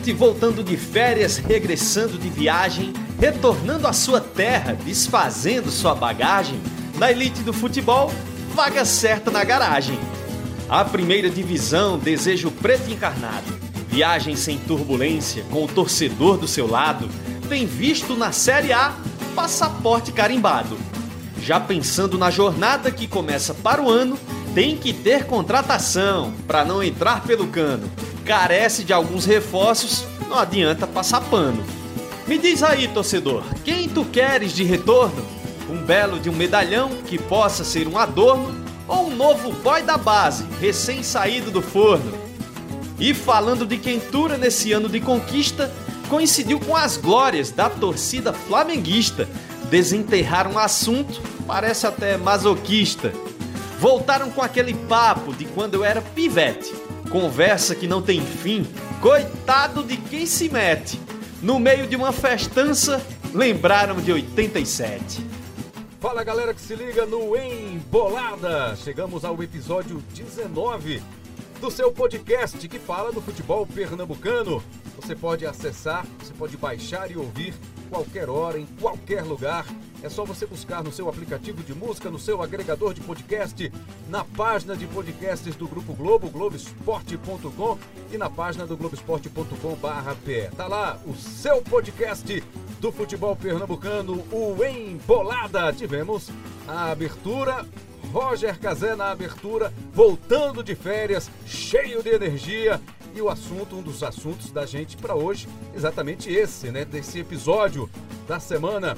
gente voltando de férias, regressando de viagem, retornando à sua terra, desfazendo sua bagagem, na elite do futebol, vaga certa na garagem. A primeira divisão, desejo preto encarnado. Viagem sem turbulência, com o torcedor do seu lado. Tem visto na Série A, passaporte carimbado. Já pensando na jornada que começa para o ano, tem que ter contratação para não entrar pelo cano. Carece de alguns reforços, não adianta passar pano. Me diz aí, torcedor, quem tu queres de retorno? Um belo de um medalhão que possa ser um adorno ou um novo boy da base, recém-saído do forno? E falando de quentura nesse ano de conquista, coincidiu com as glórias da torcida flamenguista. Desenterrar um assunto parece até masoquista. Voltaram com aquele papo de quando eu era pivete. Conversa que não tem fim, coitado de quem se mete. No meio de uma festança, lembraram de 87. Fala galera que se liga no Embolada! Chegamos ao episódio 19 do seu podcast que fala do futebol pernambucano. Você pode acessar, você pode baixar e ouvir qualquer hora, em qualquer lugar. É só você buscar no seu aplicativo de música, no seu agregador de podcast, na página de podcasts do Grupo Globo, globesport.com e na página do globesport.com.br. Tá lá o seu podcast do futebol pernambucano, o Embolada. Tivemos a abertura Roger Cazé na abertura, voltando de férias, cheio de energia. E o assunto, um dos assuntos da gente para hoje, exatamente esse, né? Desse episódio da semana.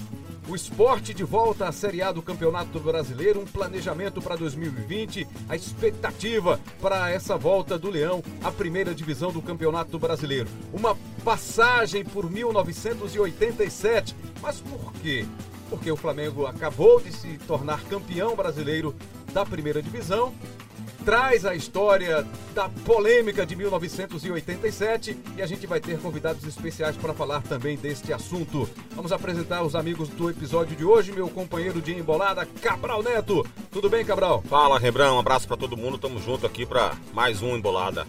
O esporte de volta à Série A do Campeonato Brasileiro, um planejamento para 2020, a expectativa para essa volta do Leão à primeira divisão do Campeonato Brasileiro. Uma passagem por 1987. Mas por quê? Porque o Flamengo acabou de se tornar campeão brasileiro da primeira divisão traz a história da polêmica de 1987 e a gente vai ter convidados especiais para falar também deste assunto. Vamos apresentar os amigos do episódio de hoje, meu companheiro de embolada, Cabral Neto. Tudo bem, Cabral? Fala, Rebrão, um abraço para todo mundo. Tamo junto aqui para mais um embolada.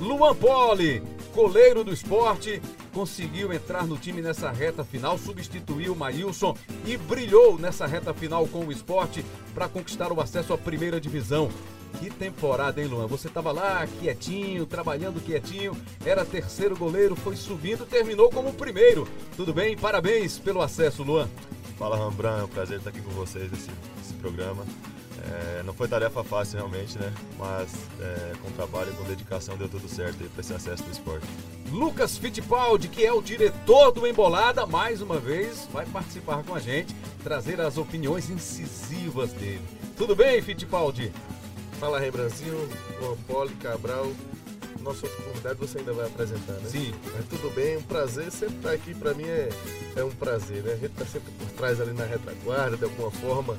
Luan Poli, goleiro do esporte, conseguiu entrar no time nessa reta final, substituiu o Maílson e brilhou nessa reta final com o esporte para conquistar o acesso à primeira divisão. Que temporada, hein, Luan? Você estava lá quietinho, trabalhando quietinho, era terceiro goleiro, foi subindo, terminou como primeiro. Tudo bem? Parabéns pelo acesso, Luan. Fala, Rambran, é um prazer estar aqui com vocês nesse, nesse programa. É, não foi tarefa fácil realmente, né? Mas é, com trabalho e com dedicação deu tudo certo para esse acesso do esporte. Lucas Fittipaldi, que é o diretor do Embolada, mais uma vez vai participar com a gente, trazer as opiniões incisivas dele. Tudo bem, Fittipaldi? Fala Rembranzinho, Juan Poli, Cabral. Nosso outro convidado você ainda vai apresentar, né? Sim. Mas tudo bem, um prazer. Sempre estar aqui para mim é, é um prazer, né? A gente tá sempre por trás ali na retaguarda, de alguma forma,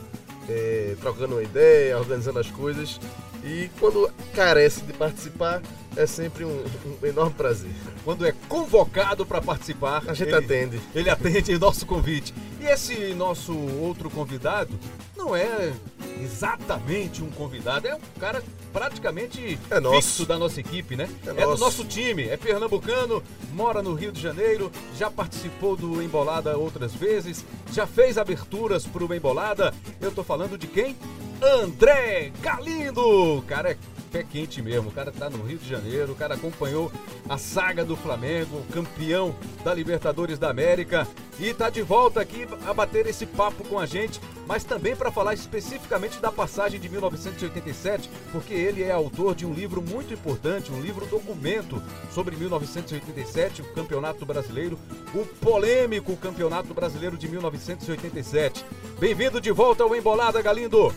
é, trocando uma ideia, organizando as coisas. E quando carece de participar, é sempre um, um enorme prazer. Quando é convocado para participar, a gente ele, atende. Ele atende o nosso convite. E esse nosso outro convidado não é exatamente um convidado, é um cara praticamente é fixo da nossa equipe, né? É, é do nosso time, é pernambucano, mora no Rio de Janeiro, já participou do Embolada outras vezes, já fez aberturas para o Embolada. Eu tô falando de quem? André Galindo! O cara é pé quente mesmo. O cara tá no Rio de Janeiro, o cara acompanhou a saga do Flamengo, campeão da Libertadores da América e tá de volta aqui a bater esse papo com a gente, mas também para falar especificamente da passagem de 1987, porque ele é autor de um livro muito importante, um livro documento sobre 1987, o Campeonato Brasileiro, o polêmico Campeonato Brasileiro de 1987. Bem-vindo de volta ao Embolada, Galindo!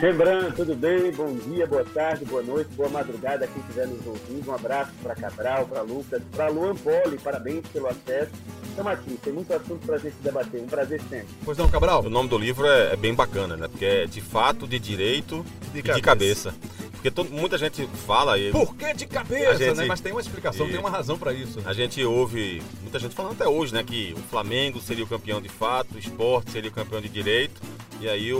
Lembrando, tudo bem? Bom dia, boa tarde, boa noite, boa madrugada a quem estiver nos ouvindo. Um abraço para Cabral, para Lucas, para Luan Poli, parabéns pelo acesso. Estamos aqui, tem muito assunto para a gente debater, um prazer sempre. Pois não, Cabral? O nome do livro é, é bem bacana, né? Porque é de fato, de direito De e de cabeça. Porque todo- muita gente fala e Por que de cabeça, gente- né? Mas tem uma explicação, E- tem uma razão para isso. a gente ouve muita gente falando até hoje, né? Que o Flamengo seria o campeão de fato, o esporte seria o campeão de direito. E aí o,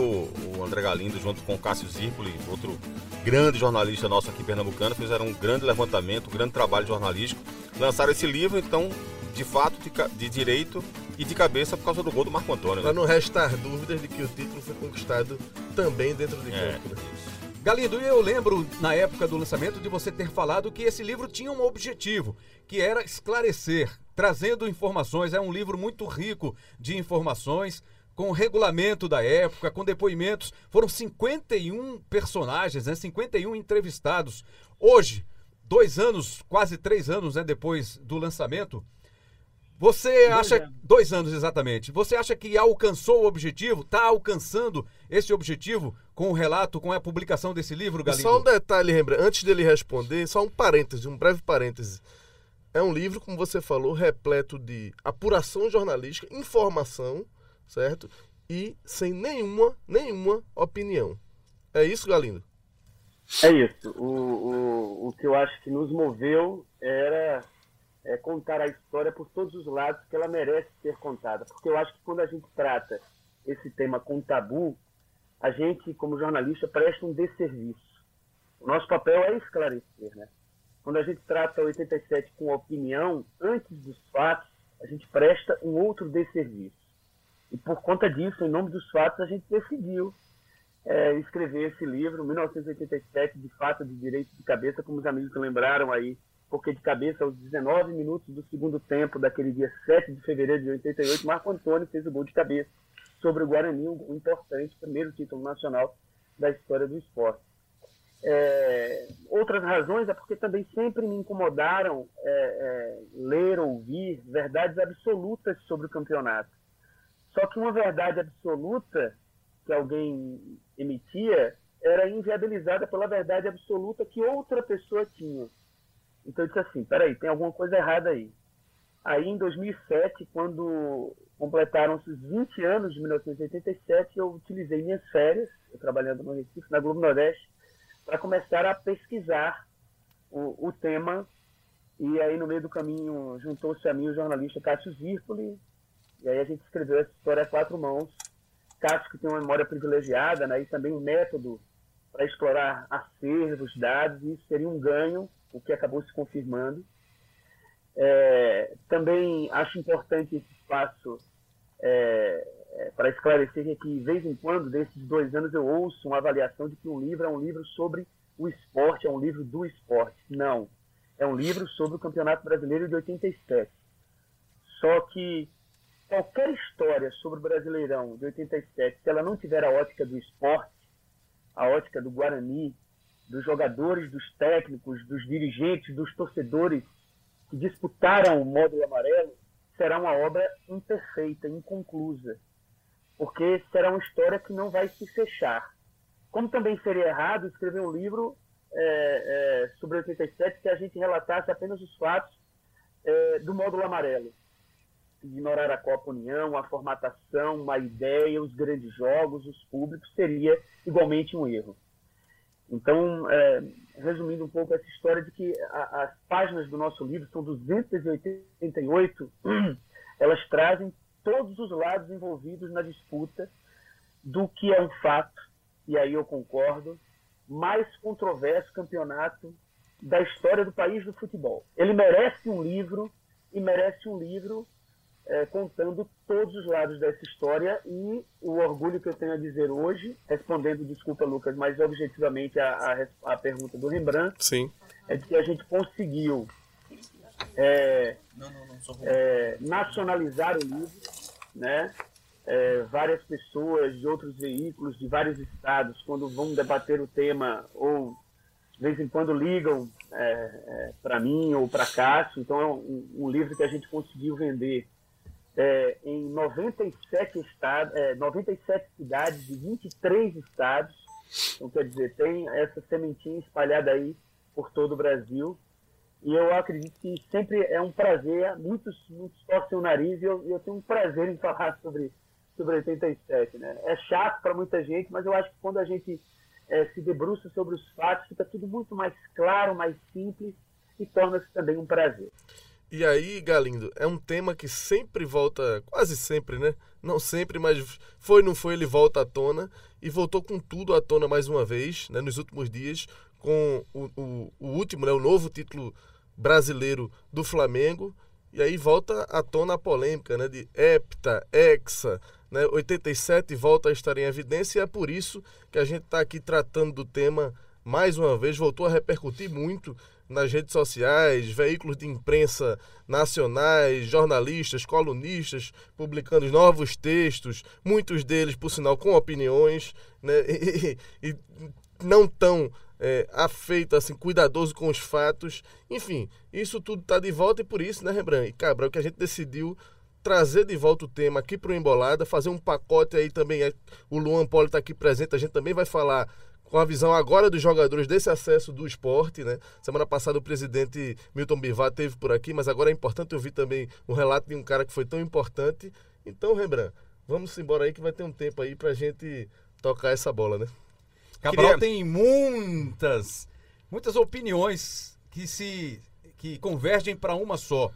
o André Galindo, junto com o Cássio Zirpoli, outro grande jornalista nosso aqui pernambucano, fizeram um grande levantamento, um grande trabalho jornalístico. lançaram esse livro, então, de fato, de, de direito e de cabeça por causa do gol do Marco Antônio. Né? Para não restar dúvidas de que o título foi conquistado também dentro de É. campo. né? Galindo, eu lembro na época do lançamento de você ter falado que esse livro tinha um objetivo, que era esclarecer, trazendo informações. É um livro muito rico de informações, com o regulamento da época, com depoimentos. Foram 51 personagens, né? 51 entrevistados. Hoje, dois anos, quase três anos né, depois do lançamento, você acha. anos. Dois anos exatamente. Você acha que alcançou o objetivo? Está alcançando esse objetivo com o relato, com a publicação desse livro, Galindo? Só um detalhe, Rembrandt, antes dele responder, só um parêntese, um breve parêntese. É um livro, como você falou, repleto de apuração jornalística, informação, certo? E sem nenhuma, nenhuma opinião. É isso, Galindo? É isso. O, o, o que eu acho que nos moveu era é, contar a história por todos os lados que ela merece ser contada. Porque eu acho que quando a gente trata esse tema com tabu, a gente, como jornalista, presta um desserviço. O nosso papel é esclarecer, né? Quando a gente trata 87 com opinião, antes dos fatos, a gente presta um outro desserviço. E por conta disso, em nome dos fatos, a gente decidiu é, escrever esse livro, 1987, de fato, de direito de cabeça, como os amigos lembraram aí, porque de cabeça, aos 19 minutos do segundo tempo, daquele dia 7 de fevereiro de 88, Marco Antônio fez o gol de cabeça sobre o Guarani, um importante primeiro título nacional da história do esporte. É, outras razões é porque também sempre me incomodaram é, é, ler, ouvir verdades absolutas sobre o campeonato. Só que uma verdade absoluta que alguém emitia era inviabilizada pela verdade absoluta que outra pessoa tinha. Então eu disse assim, peraí, tem alguma coisa errada aí. Aí em 2007, quando completaram-se os 20 anos de 1987, eu utilizei minhas férias, eu trabalhando no Recife, na Globo Nordeste, para começar a pesquisar o, o tema. E aí no meio do caminho juntou-se a mim o jornalista Cássio Zirpoli, e aí a gente escreveu essa história a quatro mãos. Cássio que tem uma memória privilegiada, né, e também um método para explorar acervos, dados, e isso seria um ganho, o que acabou se confirmando. É, também acho importante esse espaço é, é, para esclarecer que, de vez em quando, desses dois anos, eu ouço uma avaliação de que um livro é um livro sobre o esporte, é um livro do esporte. Não. É um livro sobre o Campeonato Brasileiro de 87. Só que qualquer história sobre o Brasileirão de 87, se ela não tiver a ótica do esporte, a ótica do Guarani, dos jogadores, dos técnicos, dos dirigentes, dos torcedores que disputaram o módulo amarelo, será uma obra imperfeita, inconclusa. Porque será uma história que não vai se fechar. Como também seria errado escrever um livro é, é, sobre 87 que a gente relatasse apenas os fatos é, do módulo amarelo. Ignorar a Copa União, a formatação, a ideia, os grandes jogos, os públicos, seria igualmente um erro. Então, é, resumindo um pouco essa história de que a, as páginas do nosso livro são 288, elas trazem todos os lados envolvidos na disputa do que é um fato, e aí eu concordo, mais controverso campeonato da história do país do futebol. Ele merece um livro e merece um livro é, contando todos os lados dessa história e o orgulho que eu tenho a dizer hoje, respondendo, desculpa Lucas, mas objetivamente a, a, a pergunta do Rembrandt, Sim. é de que a gente conseguiu é, é, nacionalizar o livro, né? É, várias pessoas de outros veículos, de vários estados, quando vão debater o tema ou de vez em quando ligam é, para mim ou para Cássio. Então é um, um, livro que a gente conseguiu vender é, em 97, estados, 97 cidades de 23 estados. Então, quer dizer, tem essa sementinha espalhada aí por todo o Brasil. E eu acredito que sempre é um prazer, muitos, muitos torcem o nariz e eu, eu tenho um prazer em falar sobre, sobre 87. Né? É chato para muita gente, mas eu acho que quando a gente é, se debruça sobre os fatos, fica tudo muito mais claro, mais simples e torna-se também um prazer. E aí, Galindo, é um tema que sempre volta, quase sempre, né? Não sempre, mas foi, não foi, ele volta à tona e voltou com tudo à tona mais uma vez, né? Nos últimos dias, com o, o, o último, né? O novo título brasileiro do Flamengo. E aí volta à tona a polêmica né, de hepta, hexa, né, 87 volta a estar em evidência e é por isso que a gente está aqui tratando do tema mais uma vez, voltou a repercutir muito nas redes sociais, veículos de imprensa nacionais, jornalistas, colunistas, publicando novos textos, muitos deles, por sinal, com opiniões, né, e, e não tão é, afeito, assim, cuidadoso com os fatos. Enfim, isso tudo está de volta e por isso, né, Rembrandt e Cabral, que a gente decidiu trazer de volta o tema aqui para o Embolada, fazer um pacote aí também. É, o Luan Poli está aqui presente, a gente também vai falar com a visão agora dos jogadores desse acesso do esporte, né? Semana passada o presidente Milton Bivar teve por aqui, mas agora é importante ouvir também o relato de um cara que foi tão importante. Então, Rembrandt, vamos embora aí que vai ter um tempo aí pra gente tocar essa bola, né? Cabral Queria... tem muitas, muitas opiniões que se que convergem para uma só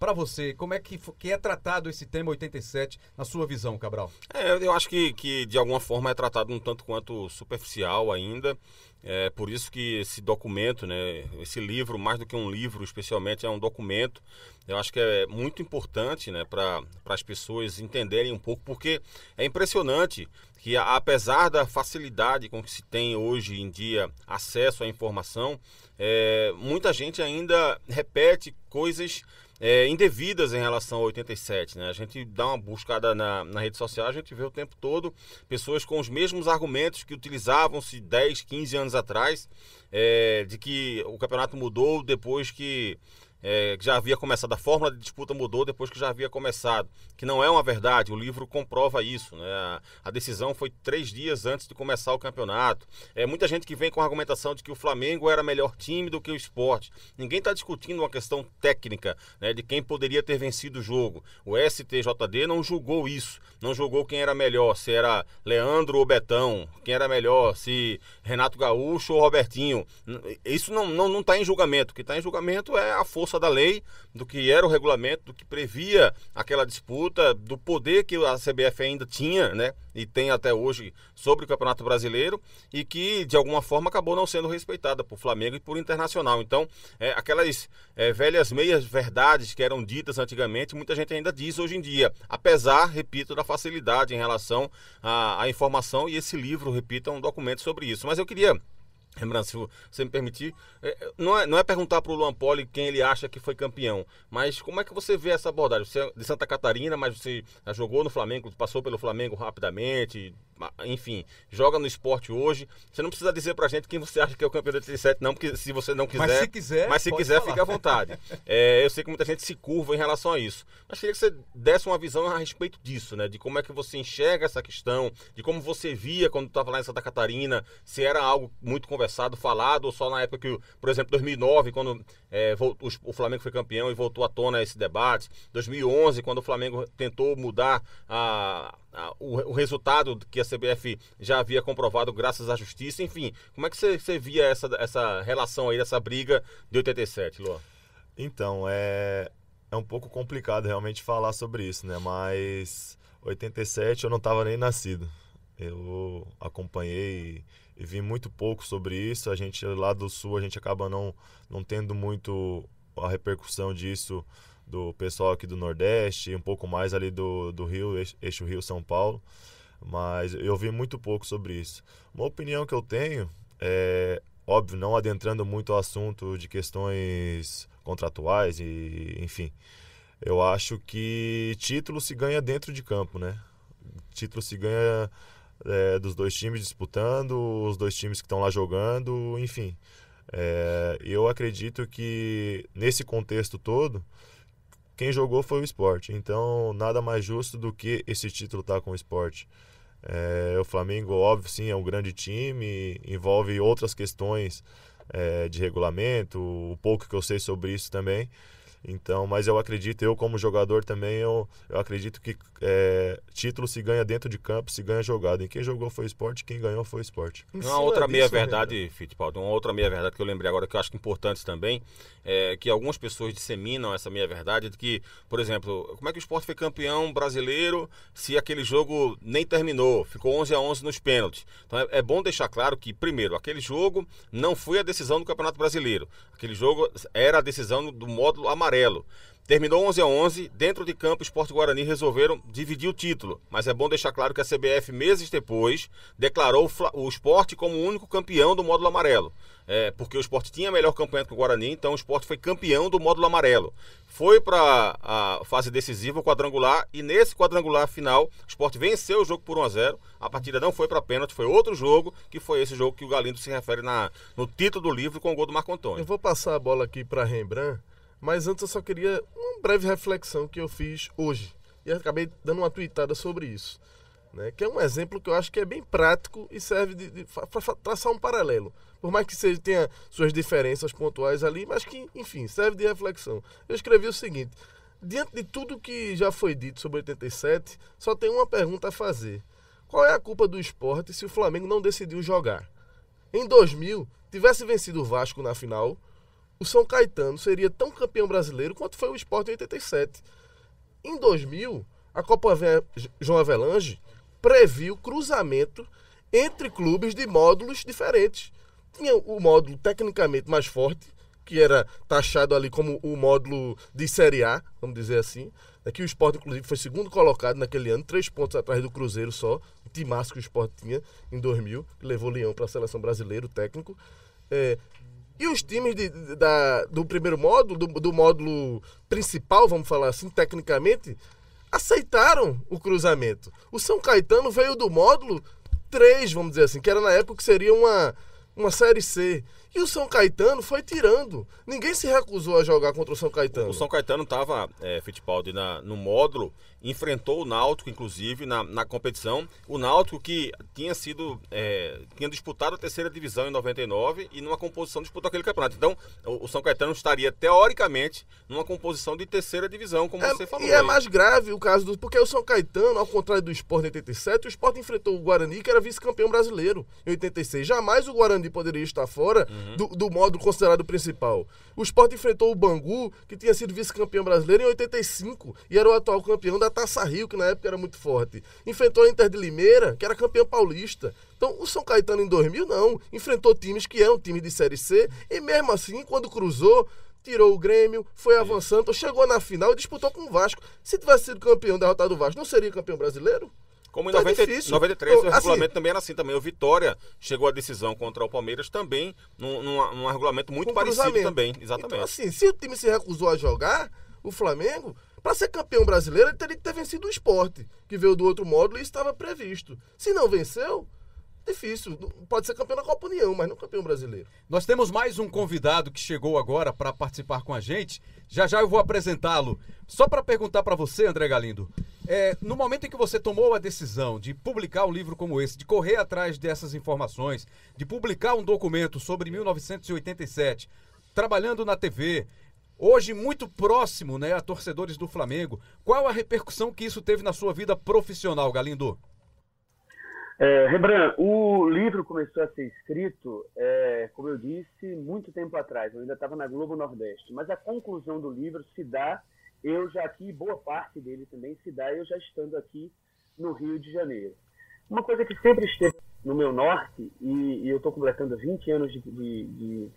para você, como é que, que é tratado esse tema 87 na sua visão, Cabral? É, eu acho que, que de alguma forma é tratado um tanto quanto superficial ainda. É por isso que esse documento, né, esse livro, mais do que um livro, especialmente, é um documento. Eu acho que é muito importante né, para as pessoas entenderem um pouco, porque é impressionante que, apesar da facilidade com que se tem hoje em dia acesso à informação, é, muita gente ainda repete coisas é, indevidas em relação ao 87. Né? A gente dá uma buscada na, na rede social, a gente vê o tempo todo pessoas com os mesmos argumentos que utilizavam-se 10, 15 anos atrás, é, de que o campeonato mudou depois que é, já havia começado, a fórmula de disputa mudou depois que já havia começado, que não é uma verdade, o livro comprova isso. Né? A, a decisão foi três dias antes de começar o campeonato. É, muita gente que vem com a argumentação de que o Flamengo era melhor time do que o esporte. Ninguém está discutindo uma questão técnica né, de quem poderia ter vencido o jogo. O STJD não julgou isso, não julgou quem era melhor, se era Leandro ou Betão, quem era melhor, se Renato Gaúcho ou Robertinho. Isso não está não, não tá em julgamento. O que está em julgamento é a força da lei, do que era o regulamento, do que previa aquela disputa, do poder que a CBF ainda tinha, né? E tem até hoje sobre o Campeonato Brasileiro e que de alguma forma acabou não sendo respeitada por Flamengo e por Internacional. Então, é, aquelas é, velhas meias verdades que eram ditas antigamente, muita gente ainda diz hoje em dia, apesar, repito, da facilidade em relação à, à informação e esse livro, repito, é um documento sobre isso. Mas eu queria Rembrandt, se você me permitir, é, não é, não é perguntar para o Luan Poli quem ele acha que foi campeão, mas como é que você vê essa abordagem? Você é de Santa Catarina, mas você jogou no Flamengo, passou pelo Flamengo rapidamente, enfim, joga no esporte hoje. Você não precisa dizer pra gente quem você acha que é o campeão de 87, não, porque se você não quiser. Mas se quiser, mas se quiser fica à vontade. É, eu sei que muita gente se curva em relação a isso. Mas queria que você desse uma visão a respeito disso, né? De como é que você enxerga essa questão, de como você via quando estava lá em Santa Catarina, se era algo muito conversado, falado, ou só na época que, por exemplo, 2009, quando é, voltou, o Flamengo foi campeão e voltou à tona esse debate. 2011, quando o Flamengo tentou mudar a, a, o, o, resultado que a CBF já havia comprovado graças à justiça. Enfim, como é que você, você via essa, essa relação aí, essa briga de 87, Luan? Então, é, é um pouco complicado realmente falar sobre isso, né? Mas 87 eu não estava nem nascido. Eu acompanhei e vi muito pouco sobre isso. A gente lá do sul, a gente acaba não, não tendo muito a repercussão disso do pessoal aqui do Nordeste, um pouco mais ali do, do Rio, eixo Rio-São Paulo. Mas eu vi muito pouco sobre isso. Uma opinião que eu tenho é, óbvio, não adentrando muito ao assunto de questões contratuais e, enfim, eu acho que título se ganha dentro de campo, né? Título se ganha é, dos dois times disputando, os dois times que estão lá jogando, enfim. É, eu acredito que nesse contexto todo, quem jogou foi o esporte. Então, nada mais justo do que esse título estar tá com o esporte. É, o Flamengo, óbvio, sim, é um grande time, envolve outras questões é, de regulamento, o pouco que eu sei sobre isso também. Então, mas eu acredito, eu como jogador também, eu, eu acredito que é, título se ganha dentro de campo, se ganha jogado. E quem jogou foi esporte, quem ganhou foi esporte. Uma outra meia-verdade, Fittipaldi, uma outra meia-verdade que eu lembrei agora que eu acho que é importante também, é que algumas pessoas disseminam essa meia-verdade de que, por exemplo, como é que o esporte foi campeão brasileiro se aquele jogo nem terminou, ficou 11 a 11 nos pênaltis. Então é, é bom deixar claro que, primeiro, aquele jogo não foi a decisão do Campeonato Brasileiro. Aquele jogo era a decisão do módulo amarelo. Terminou 11 a 11, dentro de campo, Esporte Guarani resolveram dividir o título. Mas é bom deixar claro que a CBF, meses depois, declarou o esporte como o único campeão do módulo amarelo. É, porque o esporte tinha melhor campanha que o Guarani, então o esporte foi campeão do módulo amarelo. Foi para a fase decisiva, o quadrangular, e nesse quadrangular final, o esporte venceu o jogo por 1 a 0 A partida não foi para pênalti, foi outro jogo, que foi esse jogo que o Galindo se refere na, no título do livro com o gol do Marco Antônio. Eu vou passar a bola aqui para Rembrandt mas antes eu só queria uma breve reflexão que eu fiz hoje. E acabei dando uma tweetada sobre isso. Né? Que é um exemplo que eu acho que é bem prático e serve para traçar um paralelo. Por mais que seja, tenha suas diferenças pontuais ali, mas que, enfim, serve de reflexão. Eu escrevi o seguinte: diante de tudo que já foi dito sobre 87, só tem uma pergunta a fazer. Qual é a culpa do esporte se o Flamengo não decidiu jogar? Em 2000, tivesse vencido o Vasco na final, o São Caetano seria tão campeão brasileiro quanto foi o Sport em 87. Em 2000, a Copa João Avelange previu cruzamento entre clubes de módulos diferentes. Tinha o módulo tecnicamente mais forte, que era taxado ali como o módulo de Série A, vamos dizer assim. Aqui o Sport, inclusive, foi segundo colocado naquele ano, três pontos atrás do Cruzeiro só. O timaço que o Sport tinha em 2000, que levou o Leão para a seleção brasileira, o técnico. É, e os times de, da, do primeiro módulo, do, do módulo principal, vamos falar assim, tecnicamente, aceitaram o cruzamento. O São Caetano veio do módulo 3, vamos dizer assim, que era na época que seria uma, uma Série C. E o São Caetano foi tirando. Ninguém se recusou a jogar contra o São Caetano. O São Caetano estava, é, Fittipaldi, na, no módulo enfrentou o Náutico, inclusive, na, na competição. O Náutico que tinha sido, é, tinha disputado a terceira divisão em 99 e numa composição disputou aquele campeonato. Então, o, o, São Caetano estaria, teoricamente, numa composição de terceira divisão, como é, você falou. E é aí. é mais grave o caso do... Porque o São Caetano, ao contrário do Sport em 87, o Sport enfrentou o Guarani, que era vice-campeão brasileiro em 86. Jamais o Guarani poderia estar fora uhum. do, do modo considerado principal. O Sport enfrentou o Bangu, que tinha sido vice-campeão brasileiro em 85 e era o atual campeão da Taça Rio, que na época era muito forte. Enfrentou a Inter de Limeira, que era campeão paulista. Então, o São Caetano em 2000 não. Enfrentou times que eram times de Série C e mesmo assim, quando cruzou, tirou o Grêmio, foi avançando, chegou na final e disputou com o Vasco. Se tivesse sido campeão derrotado o Vasco, não seria campeão brasileiro? Como em tá 90, 93, então, o regulamento assim, também era assim também. O Vitória chegou à decisão contra o Palmeiras também, num, num, num regulamento muito parecido também. Exatamente. Então, assim, se o time se recusou a jogar, o Flamengo, para ser campeão brasileiro, ele teria que ter vencido o esporte, que veio do outro módulo e estava previsto. Se não venceu, difícil. Pode ser campeão da Copa União, mas não campeão brasileiro. Nós temos mais um convidado que chegou agora para participar com a gente. Já já eu vou apresentá-lo. Só para perguntar para você, André Galindo. É, no momento em que você tomou a decisão de publicar um livro como esse, de correr atrás dessas informações, de publicar um documento sobre 1987, trabalhando na TV, hoje muito próximo né, a torcedores do Flamengo. Qual a repercussão que isso teve na sua vida profissional, Galindo? É, Rembrandt, o livro começou a ser escrito, é, como eu disse, muito tempo atrás. Eu ainda estava na Globo Nordeste. Mas a conclusão do livro se dá, eu já aqui, boa parte dele também se dá, eu já estando aqui no Rio de Janeiro. Uma coisa que sempre esteve no meu norte, e, e eu estou completando 20 anos de, de, de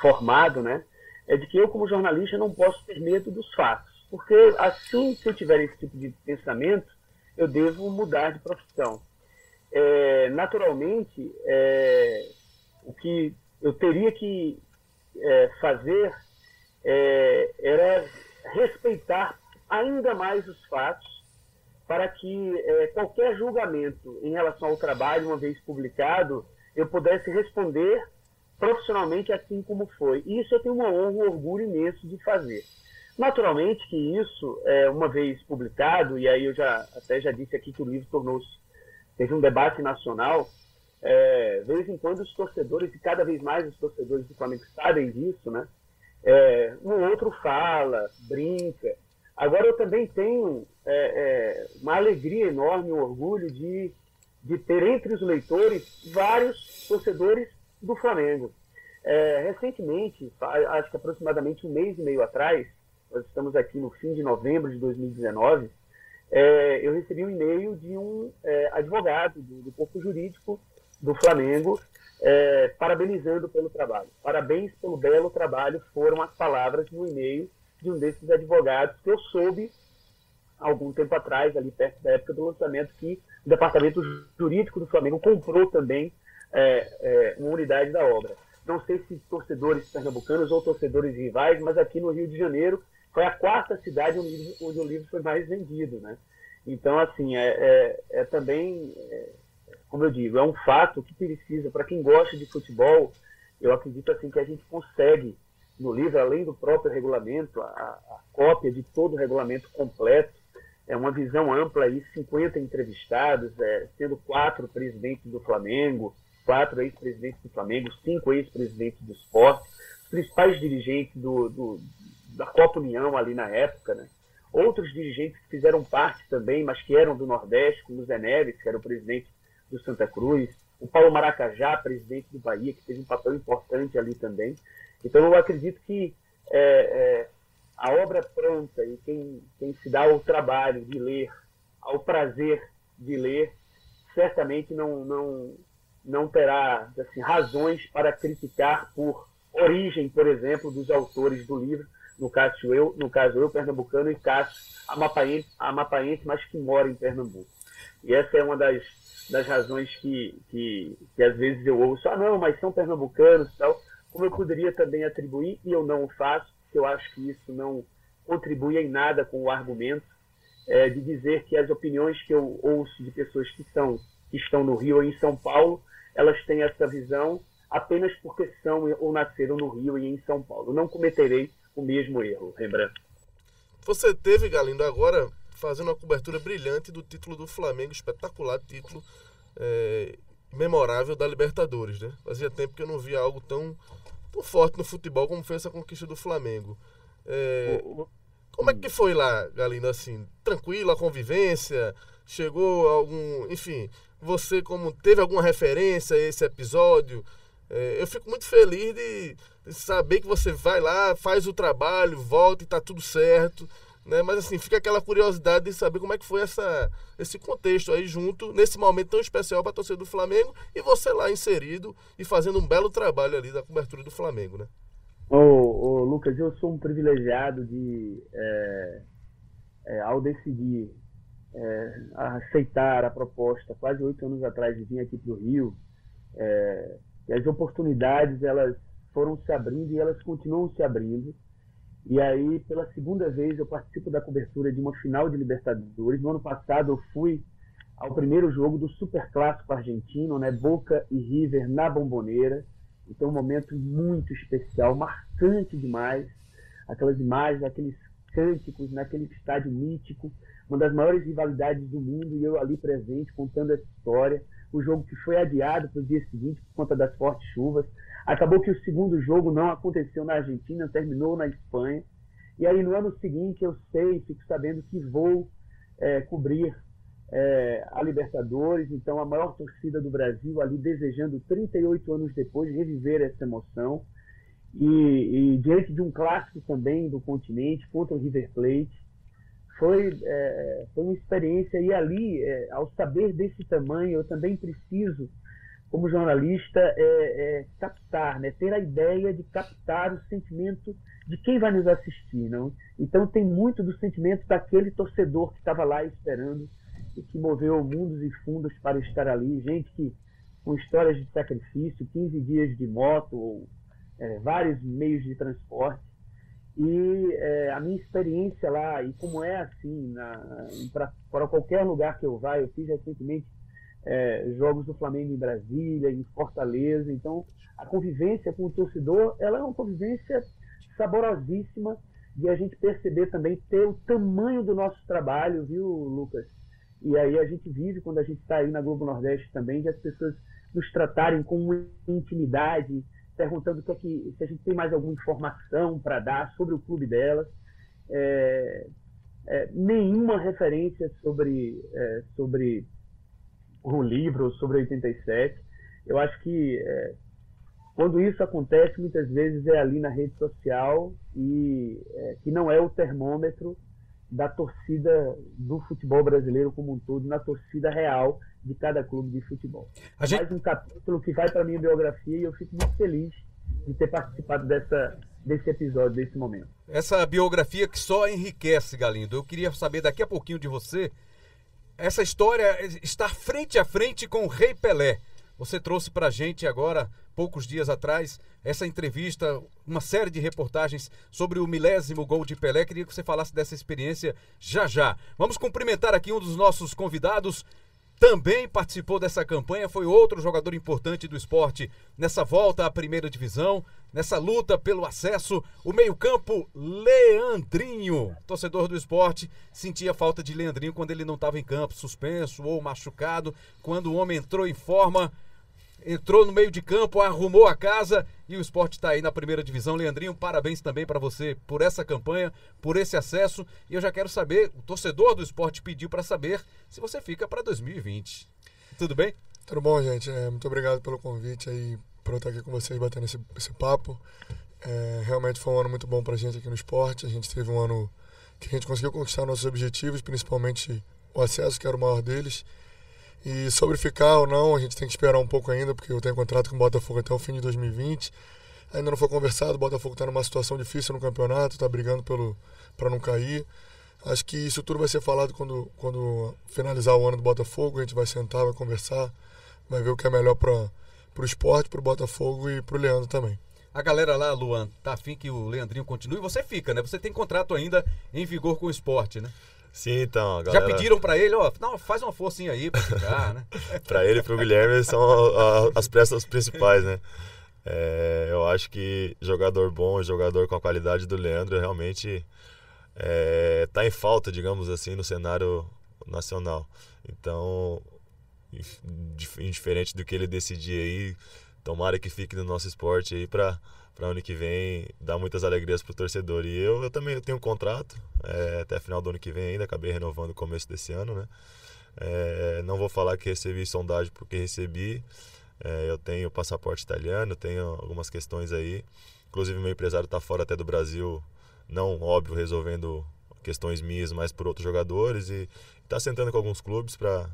formado, né? é de que eu, como jornalista, não posso ter medo dos fatos. Porque assim, se eu tiver esse tipo de pensamento, eu devo mudar de profissão. É, naturalmente, é, o que eu teria que é, fazer é, era respeitar ainda mais os fatos para que é, qualquer julgamento em relação ao trabalho, uma vez publicado, eu pudesse responder profissionalmente assim como foi. E isso eu tenho uma honra, um orgulho imenso de fazer. Naturalmente que isso, é, uma vez publicado, e aí eu já até já disse aqui que o livro tornou-se, teve um debate nacional, é, de vez em quando os torcedores, e cada vez mais os torcedores do Flamengo sabem disso, né? É, outro fala, brinca. Agora eu também tenho é, é, uma alegria enorme, um orgulho de, de ter entre os leitores vários torcedores do Flamengo. É, recentemente, acho que aproximadamente um mês e meio atrás, nós estamos aqui no fim de novembro de 2019, é, eu recebi um e-mail de um é, advogado do, do, corpo jurídico do Flamengo, é, parabenizando pelo trabalho. Parabéns pelo belo trabalho, foram as palavras no e-mail de um desses advogados que eu soube algum tempo atrás, ali perto da época do lançamento, que o departamento jurídico do Flamengo comprou também é, é, uma unidade da obra. Não sei se torcedores pernambucanos ou torcedores rivais, mas aqui no Rio de Janeiro foi a quarta cidade onde, o livro foi mais vendido, né? Então, assim, é, é, é também, é, como eu digo, é um fato que precisa, para quem gosta de futebol, eu acredito assim que a gente consegue no livro, além do próprio regulamento, a, a cópia de todo o regulamento completo, é uma visão ampla aí, 50 entrevistados, é, sendo quatro presidentes do Flamengo, quatro ex-presidentes do Flamengo, cinco ex-presidentes do esporte, principais dirigentes do, do, da Copa União ali na época, né? Outros dirigentes que fizeram parte também, mas que eram do Nordeste, como o Zé Neves, que era o presidente do Santa Cruz, o Paulo Maracajá, presidente do Bahia, que teve um papel importante ali também. Então eu acredito que é, é, a obra pronta e quem, quem se dá o trabalho de ler, ao prazer de ler, certamente não, não, não terá assim, razões para criticar por origem, por exemplo, dos autores do livro, no caso eu, no caso eu pernambucano, e Cássio amapaense, amapaense, mas que mora em Pernambuco. E essa é uma das, das razões que, que, que às vezes eu ouço, ah não, mas são pernambucanos e tal como eu poderia também atribuir, e eu não o faço, porque eu acho que isso não contribui em nada com o argumento, é, de dizer que as opiniões que eu ouço de pessoas que, são, que estão no Rio ou em São Paulo, elas têm essa visão apenas porque são ou nasceram no Rio e em São Paulo. Não cometerei o mesmo erro, Rembrandt. Você teve, Galindo, agora fazendo uma cobertura brilhante do título do Flamengo, espetacular título, é, memorável da Libertadores, né? Fazia tempo que eu não via algo tão tão forte no futebol como foi essa conquista do Flamengo. É, como é que foi lá, Galindo, assim? Tranquilo a convivência? Chegou algum. Enfim, você como teve alguma referência a esse episódio? É, eu fico muito feliz de, de, saber que você vai lá, faz o trabalho, volta e tá tudo certo. Né? Mas assim, fica aquela curiosidade de saber como é que foi essa, esse contexto aí junto, nesse momento tão especial para a torcida do Flamengo, e você lá inserido e fazendo um belo trabalho ali da cobertura do Flamengo, né? Ô, ô Lucas, eu sou um privilegiado de, é, é, ao decidir é, aceitar a proposta quase oito anos atrás de vir aqui para o Rio, é, as oportunidades elas foram se abrindo e elas continuam se abrindo. E aí, pela segunda vez, eu participo da cobertura de uma final de Libertadores. No ano passado, eu fui ao primeiro jogo do Super Clássico argentino, né? Boca e River na Bomboneira. Então, um momento muito especial, marcante demais. Aquelas imagens, aqueles cânticos naquele estádio mítico, uma das maiores rivalidades do mundo, e eu ali presente contando essa história. O jogo que foi adiado para o dia seguinte por conta das fortes chuvas. Acabou que o segundo jogo não aconteceu na Argentina, terminou na Espanha. E aí no ano seguinte eu sei, fico sabendo que vou é, cobrir é, a Libertadores, então a maior torcida do Brasil ali desejando 38 anos depois reviver essa emoção. E, e diante de um clássico também do continente contra o River Plate, foi, é, foi uma experiência e ali, é, ao saber desse tamanho, eu também preciso como jornalista, é, é, captar, né? ter a ideia de captar o sentimento de quem vai nos assistir. Não? Então, tem muito do sentimento daquele torcedor que estava lá esperando e que moveu mundos e fundos para estar ali. Gente que com histórias de sacrifício, 15 dias de moto, ou é, vários meios de transporte. E é, a minha experiência lá, e como é assim, para qualquer lugar que eu vá, eu fiz recentemente é, jogos do Flamengo em Brasília, em Fortaleza. Então, a convivência com o torcedor, ela é uma convivência saborosíssima de a gente perceber também ter o tamanho do nosso trabalho, viu, Lucas? E aí a gente vive quando a gente está aí na Globo Nordeste também, de as pessoas nos tratarem com intimidade, perguntando que é que, se a gente tem mais alguma informação para dar sobre o clube delas. É, é, nenhuma referência sobre, é, sobre o livro, sobre 87. Eu acho que é, quando isso acontece, muitas vezes é ali na rede social e é, que não é o termômetro da torcida do futebol brasileiro como um todo, na torcida real de cada clube de futebol. A gente... Mais um capítulo que vai para minha biografia e eu fico muito feliz de ter participado dessa, desse episódio, desse momento. Essa biografia que só enriquece, Galindo. Eu queria saber daqui a pouquinho de você. Essa história está frente a frente com o Rei Pelé. Você trouxe para a gente agora, poucos dias atrás, essa entrevista, uma série de reportagens sobre o milésimo gol de Pelé. Queria que você falasse dessa experiência já já. Vamos cumprimentar aqui um dos nossos convidados. Também participou dessa campanha, foi outro jogador importante do esporte nessa volta à primeira divisão, nessa luta pelo acesso. O meio-campo, Leandrinho. Torcedor do esporte sentia falta de Leandrinho quando ele não estava em campo, suspenso ou machucado. Quando o homem entrou em forma, entrou no meio de campo, arrumou a casa e o esporte está aí na primeira divisão. Leandrinho, parabéns também para você por essa campanha, por esse acesso. E eu já quero saber, o torcedor do esporte pediu para saber se você fica para 2020. Tudo bem? Tudo bom, gente. É, muito obrigado pelo convite aí, para eu estar aqui com vocês batendo esse, esse papo. É, realmente foi um ano muito bom para a gente aqui no esporte. A gente teve um ano que a gente conseguiu conquistar nossos objetivos, principalmente o acesso, que era o maior deles. E sobre ficar ou não, a gente tem que esperar um pouco ainda, porque eu tenho contrato com o Botafogo até o fim de 2020. Ainda não foi conversado, o Botafogo está numa situação difícil no campeonato, está brigando para não cair. Acho que isso tudo vai ser falado quando, quando finalizar o ano do Botafogo. A gente vai sentar, vai conversar, vai ver o que é melhor para o esporte, para o Botafogo e para o Leandro também. A galera lá, Luan, tá afim que o Leandrinho continue. Você fica, né? Você tem contrato ainda em vigor com o esporte, né? Sim, então. Galera... Já pediram para ele, ó, não, faz uma forcinha aí para ficar, né? para ele e pro Guilherme são as peças principais, né? É, eu acho que jogador bom, jogador com a qualidade do Leandro, realmente é, tá em falta, digamos assim, no cenário nacional. Então, indiferente do que ele decidir aí, tomara que fique no nosso esporte aí para para ano que vem dar muitas alegrias para o torcedor. E eu, eu também eu tenho um contrato é, até final do ano que vem ainda, acabei renovando no começo desse ano, né? É, não vou falar que recebi sondagem porque recebi. É, eu tenho passaporte italiano, tenho algumas questões aí. Inclusive meu empresário está fora até do Brasil, não óbvio resolvendo questões minhas, mas por outros jogadores e está sentando com alguns clubes para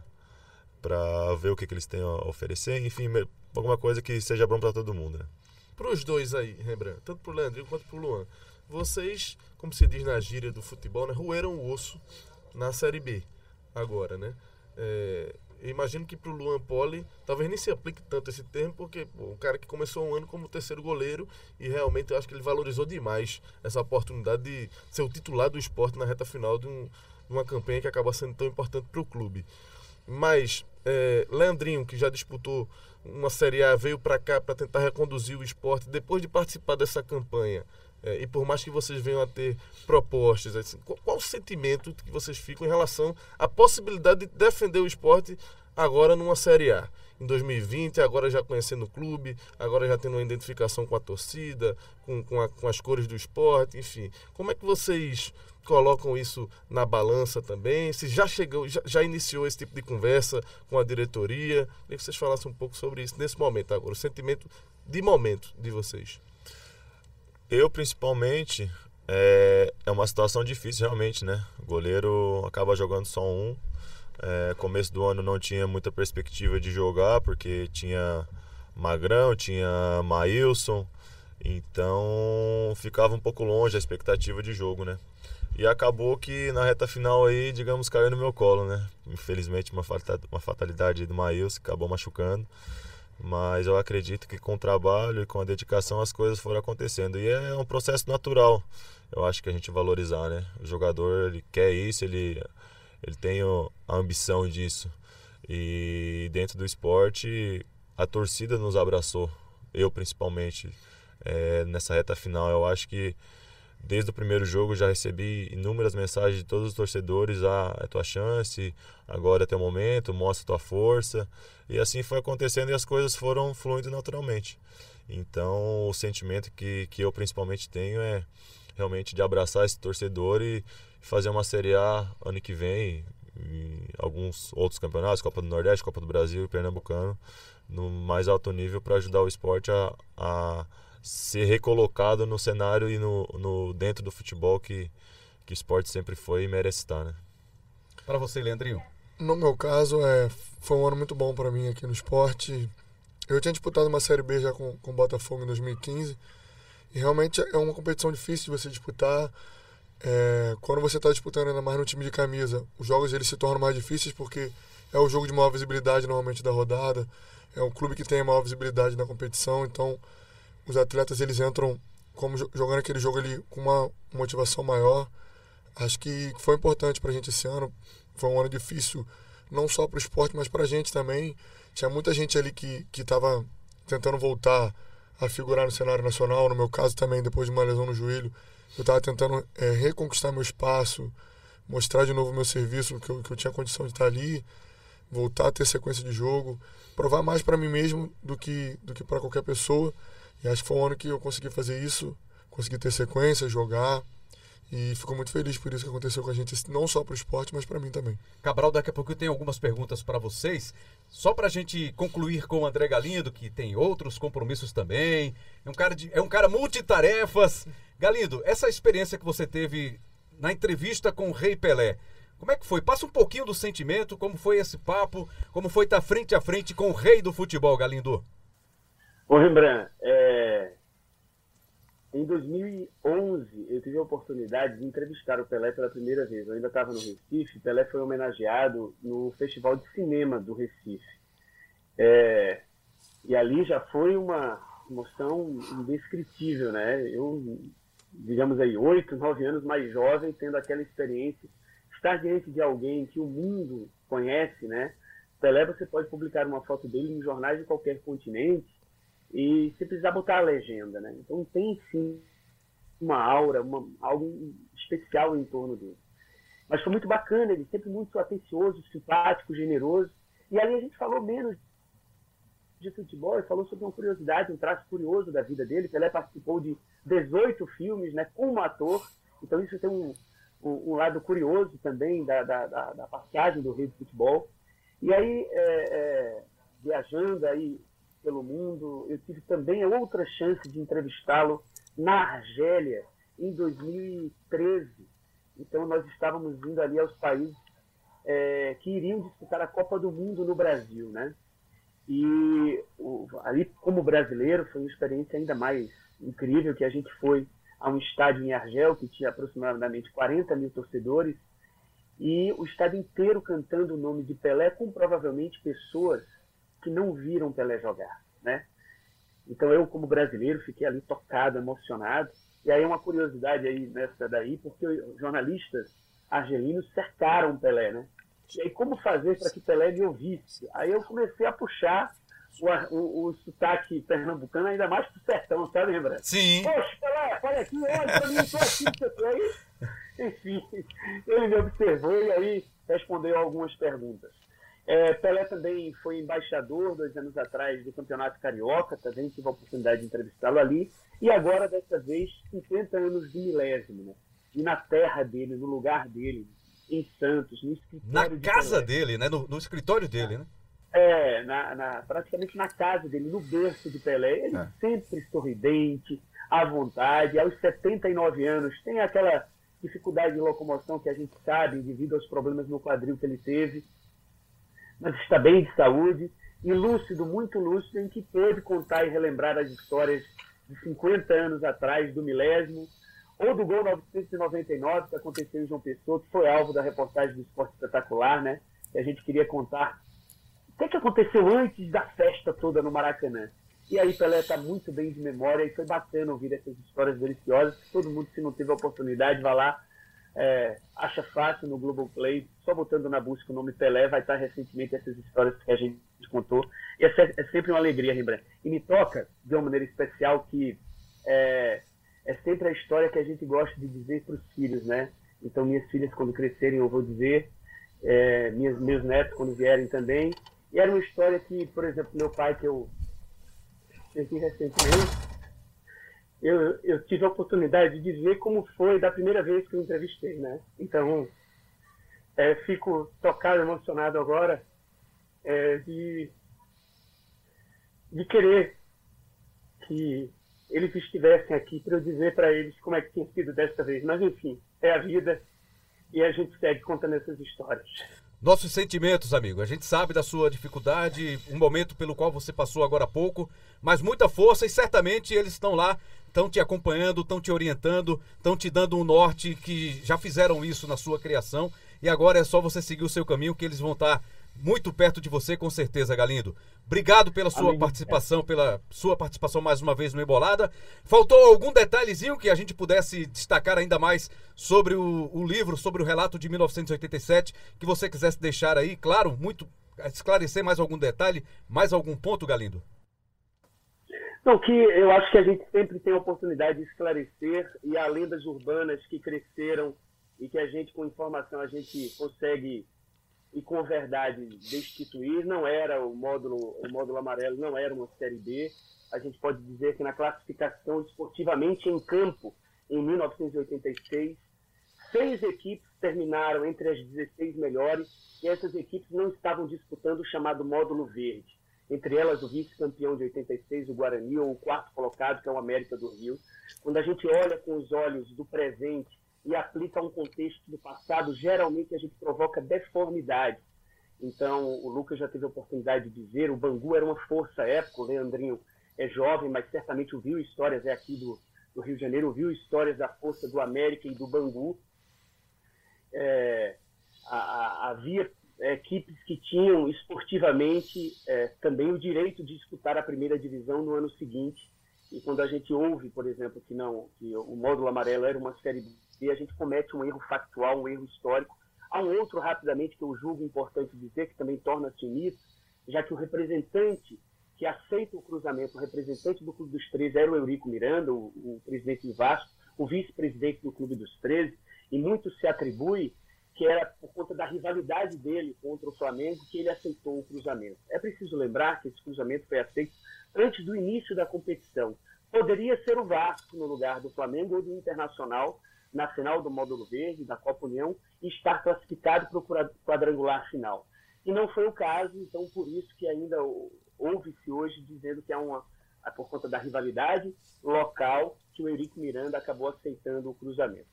para ver o que, que eles têm a oferecer, enfim, alguma coisa que seja bom para todo mundo. Né? Para os dois aí, Rembrandt, tanto para o Leandrinho quanto para o Luan, vocês, como se diz na gíria do futebol, né, roeram o osso na Série B agora, né? É, imagino que para o Luan Poli talvez nem se aplique tanto esse termo, porque pô, um cara que começou um ano como terceiro goleiro e realmente eu acho que ele valorizou demais essa oportunidade de ser o titular do esporte na reta final de, um, de uma campanha que acaba sendo tão importante para o clube. Mas é, Leandrinho, que já disputou uma Série A, veio para cá para tentar reconduzir o esporte, depois de participar dessa campanha, é, e por mais que vocês venham a ter propostas, assim, qual, qual, o sentimento que vocês ficam em relação à possibilidade de defender o esporte agora numa Série A? Em 2020, agora já conhecendo o clube, agora já tendo uma identificação com a torcida, com, com, a, com as cores do esporte, enfim. Como é que vocês colocam isso na balança também? Se já chegou, já, já, iniciou esse tipo de conversa com a diretoria? Queria que vocês falassem um pouco sobre isso nesse momento agora, o sentimento de momento de vocês. Eu, principalmente, é, é uma situação difícil realmente, né? O goleiro acaba jogando só um. É, começo do ano não tinha muita perspectiva de jogar, porque tinha Magrão, tinha Maílson, então ficava um pouco longe a expectativa de jogo, né? E acabou que na reta final aí, digamos, caiu no meu colo, né? Infelizmente uma fatalidade do Maílson, acabou machucando. Mas eu acredito que com o trabalho e com a dedicação as coisas foram acontecendo. E é um processo natural, eu acho que a gente valorizar, né? O jogador, ele quer isso, ele, ele tem a ambição disso. E dentro do esporte, a torcida nos abraçou, eu principalmente, é, nessa reta final. Eu acho que desde o primeiro jogo já recebi inúmeras mensagens de todos os torcedores: ah, é tua chance, agora é teu momento, mostra tua força. E assim foi acontecendo e as coisas foram fluindo naturalmente. Então, o sentimento que, que eu principalmente tenho é realmente de abraçar esse torcedor e fazer uma Série A ano que vem, alguns outros campeonatos, Copa do Nordeste, Copa do Brasil e Pernambucano, no mais alto nível para ajudar o esporte a, a ser recolocado no cenário e no, no dentro do futebol que, que o esporte sempre foi e merece estar, né? Para você, Leandrinho? No meu caso, é, foi um ano muito bom para mim aqui no esporte. Eu tinha disputado uma Série B já com, com o Botafogo em 2015 e realmente é uma competição difícil de você disputar. É, quando você está disputando ainda mais no time de camisa, os jogos eles se tornam mais difíceis porque é o jogo de maior visibilidade normalmente da rodada, é o clube que tem a maior visibilidade na competição, então os atletas eles entram como jogando aquele jogo ali com uma motivação maior. Acho que foi importante para a gente esse ano. Foi um ano difícil, não só para o esporte, mas para a gente também. Tinha muita gente ali que estava tentando voltar a figurar no cenário nacional. No meu caso também, depois de uma lesão no joelho, eu estava tentando é, reconquistar meu espaço, mostrar de novo meu serviço, que eu, que eu tinha condição de estar ali, voltar a ter sequência de jogo, provar mais para mim mesmo do que, do que para qualquer pessoa. E acho que foi um ano que eu consegui fazer isso, consegui ter sequência, jogar. E fico muito feliz por isso que aconteceu com a gente, não só para o esporte, mas para mim também. Cabral, daqui a pouco eu tenho algumas perguntas para vocês. Só para a gente concluir com o André Galindo, que tem outros compromissos também. É um cara, de, é um cara multitarefas. Galindo, essa experiência que você teve na entrevista com o Rei Pelé, como é que foi? Passa um pouquinho do sentimento, como foi esse papo, como foi estar frente a frente com o rei do futebol, Galindo? Ô Rembrandt, é... em 2011 eu tive a oportunidade de entrevistar o Pelé pela primeira vez. Eu ainda estava no Recife. Pelé foi homenageado no Festival de Cinema do Recife. É... E ali já foi uma emoção indescritível, né? Eu, digamos aí, oito, nove anos mais jovem, tendo aquela experiência, estar diante de alguém que o mundo conhece, né? Pelé, você pode publicar uma foto dele em jornais de qualquer continente e se precisar botar a legenda, né? Então tem sim uma aura, uma, algo especial em torno dele. Mas foi muito bacana, ele sempre muito atencioso, simpático, generoso. E ali a gente falou menos de futebol, ele falou sobre uma curiosidade, um traço curioso da vida dele. Pelé participou de 18 filmes, né, como ator. Então isso tem um, um, um lado curioso também da, da, da, da, passagem do rei do futebol. E aí, é, é, viajando aí pelo mundo. Eu tive também outra chance de entrevistá-lo na Argélia, em 2013. Então, nós estávamos indo ali aos países é, que iriam disputar a Copa do Mundo no Brasil, né? E o, ali, como brasileiro, foi uma experiência ainda mais incrível, que a gente foi a um estádio em Argel, que tinha aproximadamente 40 mil torcedores, e o estádio inteiro cantando o nome de Pelé, com provavelmente pessoas que não viram Pelé jogar, né? Então eu, como brasileiro, fiquei ali tocado, emocionado. E aí uma curiosidade aí nessa daí, porque jornalistas argelinos cercaram Pelé, né? E aí como fazer para que Pelé me ouvisse? Aí eu comecei a puxar o, o, o sotaque pernambucano ainda mais pro sertão, tá lembra? Sim. Poxa, Pelé, olha aqui, olha pra mim, tô aqui, aí. Enfim, ele me observou e aí respondeu algumas perguntas. É, Pelé também foi embaixador dois anos atrás do Campeonato Carioca, também tive a oportunidade de entrevistá-lo ali. E agora, dessa vez, 50 anos de milésimo, né? E na terra dele, no lugar dele, em Santos, no escritório Na casa Pelé. dele, né? No, no, escritório dele, né? É, na, na, praticamente na casa dele, no berço de Pelé. Ele é. sempre sorridente, à vontade, aos 79 anos, tem aquela dificuldade de locomoção que a gente sabe devido aos problemas no quadril que ele teve mas está bem de saúde e lúcido, muito lúcido, em que pôde contar e relembrar as histórias de 50 anos atrás, do milésimo, ou do gol 999 que aconteceu em João Pessoa, que foi alvo da reportagem do Esporte Espetacular, né? Que a gente queria contar o que, é que aconteceu antes da festa toda no Maracanã. E aí Pelé está muito bem de memória e foi bacana ouvir essas histórias deliciosas. Todo mundo, se não teve a oportunidade, vá lá é, acha fácil no Globoplay, só botando na busca o nome Pelé, vai estar recentemente essas histórias que a gente contou. E é, é sempre uma alegria, Rembrandt. E me toca, de uma maneira especial, que é, é sempre a história que a gente gosta de dizer para os filhos, né? Então, minhas filhas, quando crescerem, eu vou dizer, é, minhas, meus netos, quando vierem também. E era uma história que, por exemplo, meu pai, que eu aqui recentemente, eu, eu tive a oportunidade de ver como foi da primeira vez que eu entrevistei, né? Então, é, fico tocado, emocionado agora é, de, de querer que eles estivessem aqui para eu dizer para eles como é que tinha sido desta vez. Mas, enfim, é a vida e a gente segue contando essas histórias. Nossos sentimentos, amigo. A gente sabe da sua dificuldade, um momento pelo qual você passou agora há pouco, mas muita força e certamente eles estão lá, estão te acompanhando, estão te orientando, estão te dando um norte que já fizeram isso na sua criação e agora é só você seguir o seu caminho que eles vão estar muito perto de você, com certeza, Galindo. Obrigado pela sua Amigo. participação, pela sua participação mais uma vez no Embolada. Faltou algum detalhezinho que a gente pudesse destacar ainda mais sobre o, o livro, sobre o relato de 1987, que você quisesse deixar aí, claro, muito esclarecer mais algum detalhe, mais algum ponto, Galindo? Não, que eu acho que a gente sempre tem a oportunidade de esclarecer e há lendas urbanas que cresceram e que a gente, com informação, a gente consegue e com verdade destituir. Não era o módulo, o módulo amarelo não era uma série B. A gente pode dizer que na classificação esportivamente em campo, em 1986, seis equipes terminaram entre as 16 melhores e essas equipes não estavam disputando o chamado módulo verde. Entre elas o vice-campeão de 86, o Guarani, ou o quarto colocado, que é o América do Rio. Quando a gente olha com os olhos do presente e aplica a um contexto do passado, geralmente a gente provoca deformidade. Então, o Lucas já teve a oportunidade de ver, o Bangu era uma força época, o Leandrinho é jovem, mas certamente ouviu histórias, é aqui do, do Rio de Janeiro, ouviu histórias da força do América e do Bangu. É, a, a, havia equipes que tinham esportivamente é, também o direito de disputar a primeira divisão no ano seguinte. E quando a gente ouve, por exemplo, que não, que o módulo amarelo era uma série e a gente comete um erro factual, um erro histórico. Há um outro, rapidamente, que eu julgo importante dizer, que também torna-se mito, já que o representante que aceita o cruzamento, o representante do Clube dos 13 era o Eurico Miranda, o, o presidente do Vasco, o vice-presidente do Clube dos 13, e muito se atribui que era por conta da rivalidade dele contra o Flamengo que ele aceitou o cruzamento. É preciso lembrar que esse cruzamento foi aceito antes do início da competição. Poderia ser o Vasco no lugar do Flamengo ou do Internacional, na final do módulo verde, da Copa União, e estar classificado para o quadrangular final. E não foi o caso, então por isso que ainda ouve-se hoje dizendo que é uma, por conta da rivalidade local, que o Eurico Miranda acabou aceitando o cruzamento.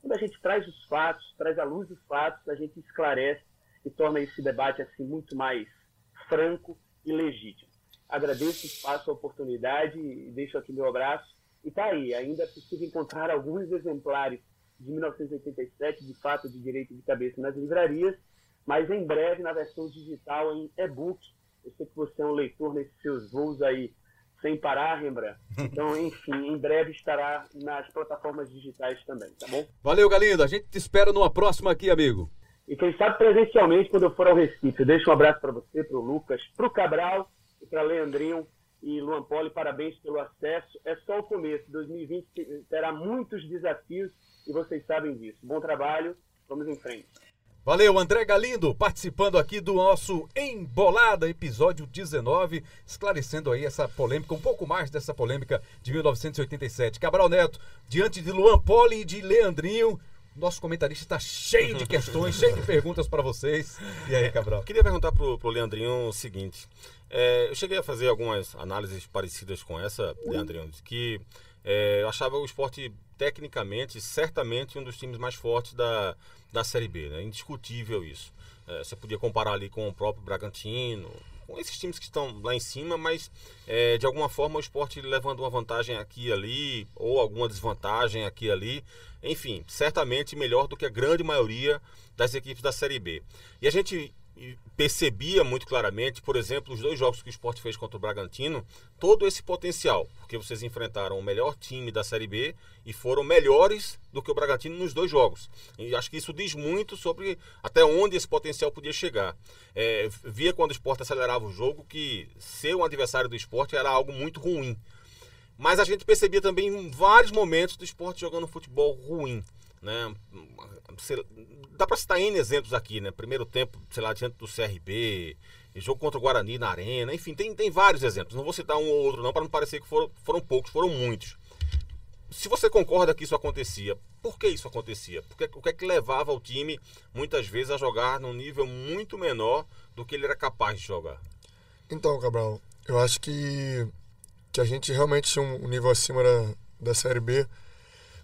Quando a gente traz os fatos, traz à luz os fatos, a gente esclarece e torna esse debate assim muito mais franco e legítimo. Agradeço o espaço, a oportunidade e deixo aqui meu abraço e está aí, ainda é possível encontrar alguns exemplares de 1987, de fato, de direito de cabeça nas livrarias, mas em breve na versão digital em e-book. Eu sei que você é um leitor nesses seus voos aí sem parar, Rembrandt. Então, enfim, em breve estará nas plataformas digitais também, tá bom? Valeu, Galindo. A gente te espera numa próxima aqui, amigo. E quem sabe presencialmente quando eu for ao Recife. Eu deixo um abraço para você, para o Lucas, para o Cabral e para Leandrinho e Luan Poli, parabéns pelo acesso. É só o começo. 2020 terá muitos desafios e vocês sabem disso. Bom trabalho, vamos em frente. Valeu, André Galindo, participando aqui do nosso Embolada, episódio 19, esclarecendo aí essa polêmica, um pouco mais dessa polêmica de 1987. Cabral Neto, diante de Luan Poli e de Leandrinho, nosso comentarista está cheio de questões, cheio de perguntas para vocês. E aí, Cabral? Queria perguntar pro, pro Leandrinho o seguinte: é, eu cheguei a fazer algumas análises parecidas com essa, Leandrinho, que é, eu achava o esporte tecnicamente, certamente um dos times mais fortes da, da Série B, né? Indiscutível isso. É, você podia comparar ali com o próprio Bragantino, com esses times que estão lá em cima, mas é, de alguma forma o esporte levando uma vantagem aqui e ali, ou alguma desvantagem aqui e ali. Enfim, certamente melhor do que a grande maioria das equipes da Série B. E a gente percebia muito claramente, por exemplo, os dois jogos que o esporte fez contra o Bragantino, todo esse potencial, porque vocês enfrentaram o melhor time da Série B e foram melhores do que o Bragantino nos dois jogos. E acho que isso diz muito sobre até onde esse potencial podia chegar. É, via quando o esporte acelerava o jogo que ser um adversário do esporte era algo muito ruim. Mas a gente percebia também vários momentos do esporte jogando futebol ruim. Né? Dá para citar N exemplos aqui, né? Primeiro tempo, sei lá, diante do CRB, jogo contra o Guarani na Arena, enfim, tem, tem vários exemplos. Não vou citar um ou outro, não, para não parecer que foram, foram poucos, foram muitos. Se você concorda que isso acontecia, por que isso acontecia? Porque, o que é que levava o time, muitas vezes, a jogar num nível muito menor do que ele era capaz de jogar? Então, Cabral, eu acho que, que a gente realmente tinha um nível acima da, da Série B,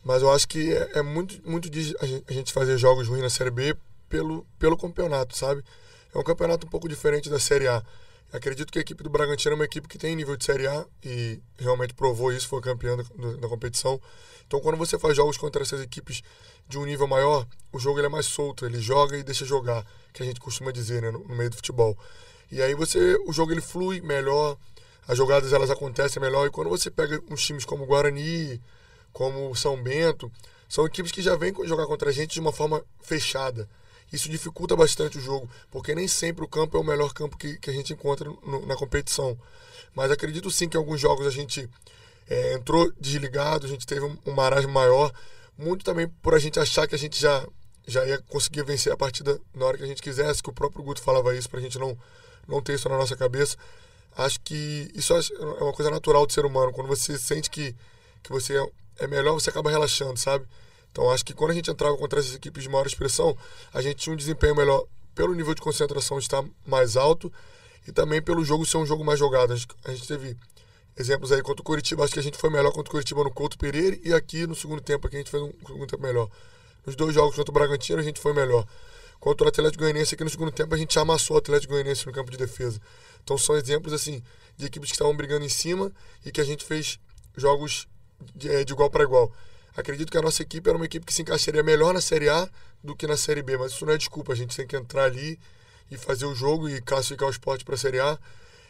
mas eu acho que é, é muito, muito de a gente fazer jogos ruins na Série B pelo, pelo campeonato, sabe? É um campeonato um pouco diferente da Série A. Acredito que a equipe do Bragantino é uma equipe que tem nível de Série A e realmente provou isso, foi campeã da, da competição. Então, quando você faz jogos contra essas equipes de um nível maior, o jogo ele é mais solto, ele joga e deixa jogar, que a gente costuma dizer né, no, no meio do futebol. E aí você, o jogo ele flui melhor, as jogadas elas acontecem melhor. E quando você pega uns times como Guarani, como São Bento, são equipes que já vêm jogar contra a gente de uma forma fechada. Isso dificulta bastante o jogo, porque nem sempre o campo é o melhor campo que, que a gente encontra no, na competição. Mas acredito sim que em alguns jogos a gente é, entrou desligado, a gente teve um, um marasmo maior, muito também por a gente achar que a gente já, já ia conseguir vencer a partida na hora que a gente quisesse, que o próprio Guto falava isso para a gente não, não ter isso na nossa cabeça. Acho que isso é uma coisa natural do ser humano. Quando você sente que, que você é melhor, você acaba relaxando, sabe? Então acho que quando a gente entrava contra essas equipes de maior expressão, a gente tinha um desempenho melhor pelo nível de concentração estar mais alto e também pelo jogo ser um jogo mais jogado. A gente teve exemplos aí contra o Curitiba, acho que a gente foi melhor contra o Curitiba no Couto Pereira e aqui no segundo tempo aqui a gente fez um segundo tempo melhor. Nos dois jogos contra o Bragantino a gente foi melhor. Contra o Atlético Goianiense aqui no segundo tempo a gente amassou o Atlético Goianiense no campo de defesa. Então são exemplos assim de equipes que estavam brigando em cima e que a gente fez jogos de, eh, de igual para igual. Acredito que a nossa equipe era uma equipe que se encaixaria melhor na Série A do que na Série B, mas isso não é desculpa. A gente tem que entrar ali e fazer o jogo e classificar o esporte para a Série A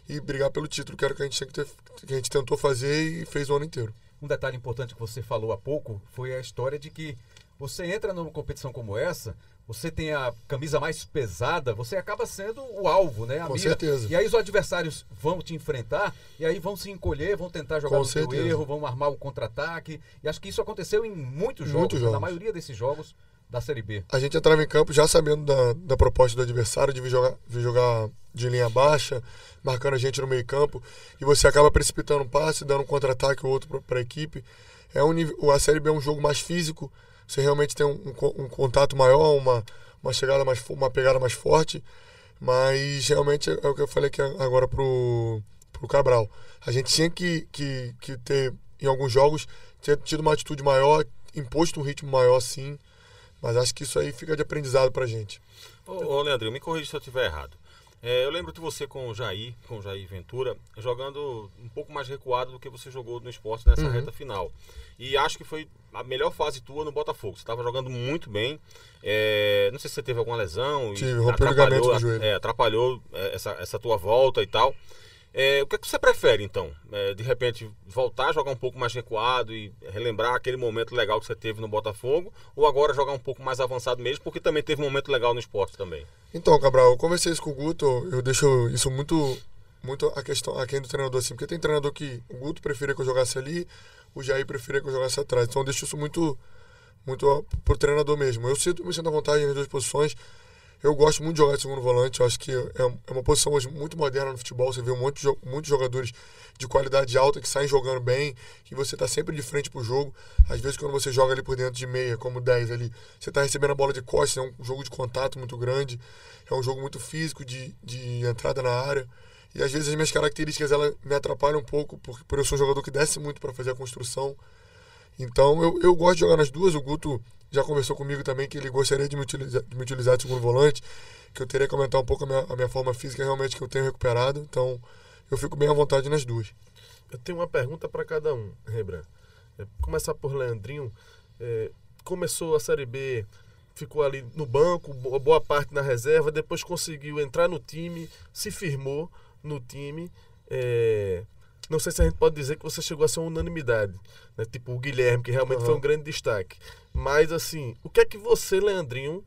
e brigar pelo título, que era o que a gente, ter, que a gente tentou fazer e fez o ano inteiro. Um detalhe importante que você falou há pouco foi a história de que você entra numa competição como essa, você tem a camisa mais pesada, você acaba sendo o alvo, né? A Com mira. certeza. E aí os adversários vão te enfrentar e aí vão se encolher, vão tentar jogar Com no seu certeza. erro, vão armar o contra-ataque. E acho que isso aconteceu em muitos jogos, Muitos na jogos. maioria desses jogos da Série B. A gente entrava em campo já sabendo da, da proposta do adversário de vir jogar, vir jogar de linha baixa, marcando a gente no meio campo, e você acaba precipitando um passe, dando um contra-ataque ou outro para a equipe. É um a Série B é um jogo mais físico, você realmente tem um, um co- contato maior, uma, uma chegada mais uma pegada mais forte, mas realmente é o que eu falei aqui agora pro, pro Cabral. A gente tinha que, que, que ter, em alguns jogos, ter tido uma atitude maior, imposto um ritmo maior sim, mas acho que isso aí fica de aprendizado pra gente. Ô, ô Leandrinho, me corrija se eu estiver errado. É, eu lembro de você com o Jair, com o Jair Ventura, jogando um pouco mais recuado do que você jogou no esporte nessa Uhum. reta final. E acho que foi a melhor fase tua no Botafogo. Você estava jogando muito bem. É, não sei se você teve alguma lesão. Tive, rompi o atrapalhou- ligamento do joelho. é, atrapalhou é, essa, essa tua volta e tal. É, o que, é que você prefere, então? É, de repente, voltar a jogar um pouco mais recuado e relembrar aquele momento legal que você teve no Botafogo? Ou agora jogar um pouco mais avançado mesmo, porque também teve um momento legal no esporte também? Então, Cabral, eu conversei isso com o Guto, eu deixo isso muito muito a questão a quem do treinador assim, porque tem treinador que o Guto preferia que eu jogasse ali, o Jair preferia que eu jogasse atrás. Então eu deixo isso muito muito pro treinador mesmo. Eu sinto me sinto à vontade nas duas posições. Eu gosto muito de jogar de segundo volante, eu acho que é é uma posição hoje muito moderna no futebol. Você vê um monte de, muitos jogadores de qualidade alta que saem jogando bem, que você está sempre de frente pro jogo. Às vezes, quando você joga ali por dentro de meia, como 10 ali, você está recebendo a bola de costas, é um jogo de contato muito grande, é um jogo muito físico de, de entrada na área. E às vezes as minhas características ela me atrapalham um pouco, porque por eu sou um jogador que desce muito para fazer a construção. Então eu, eu gosto de jogar nas duas. O Guto já conversou comigo também que ele gostaria de me utilizar de, me utilizar de segundo volante, que eu teria que aumentar um pouco a minha, a minha forma física realmente que eu tenho recuperado. Então eu fico bem à vontade nas duas. Eu tenho uma pergunta para cada um, Rembrandt. É, começar por Leandrinho. É, começou a Série B, ficou ali no banco, bo- boa parte na reserva, depois conseguiu entrar no time, se firmou no time. É, não sei se a gente pode dizer que você chegou a ser uma unanimidade, né? tipo o Guilherme, que realmente foi um grande destaque. Mas, assim, o que é que você, Leandrinho,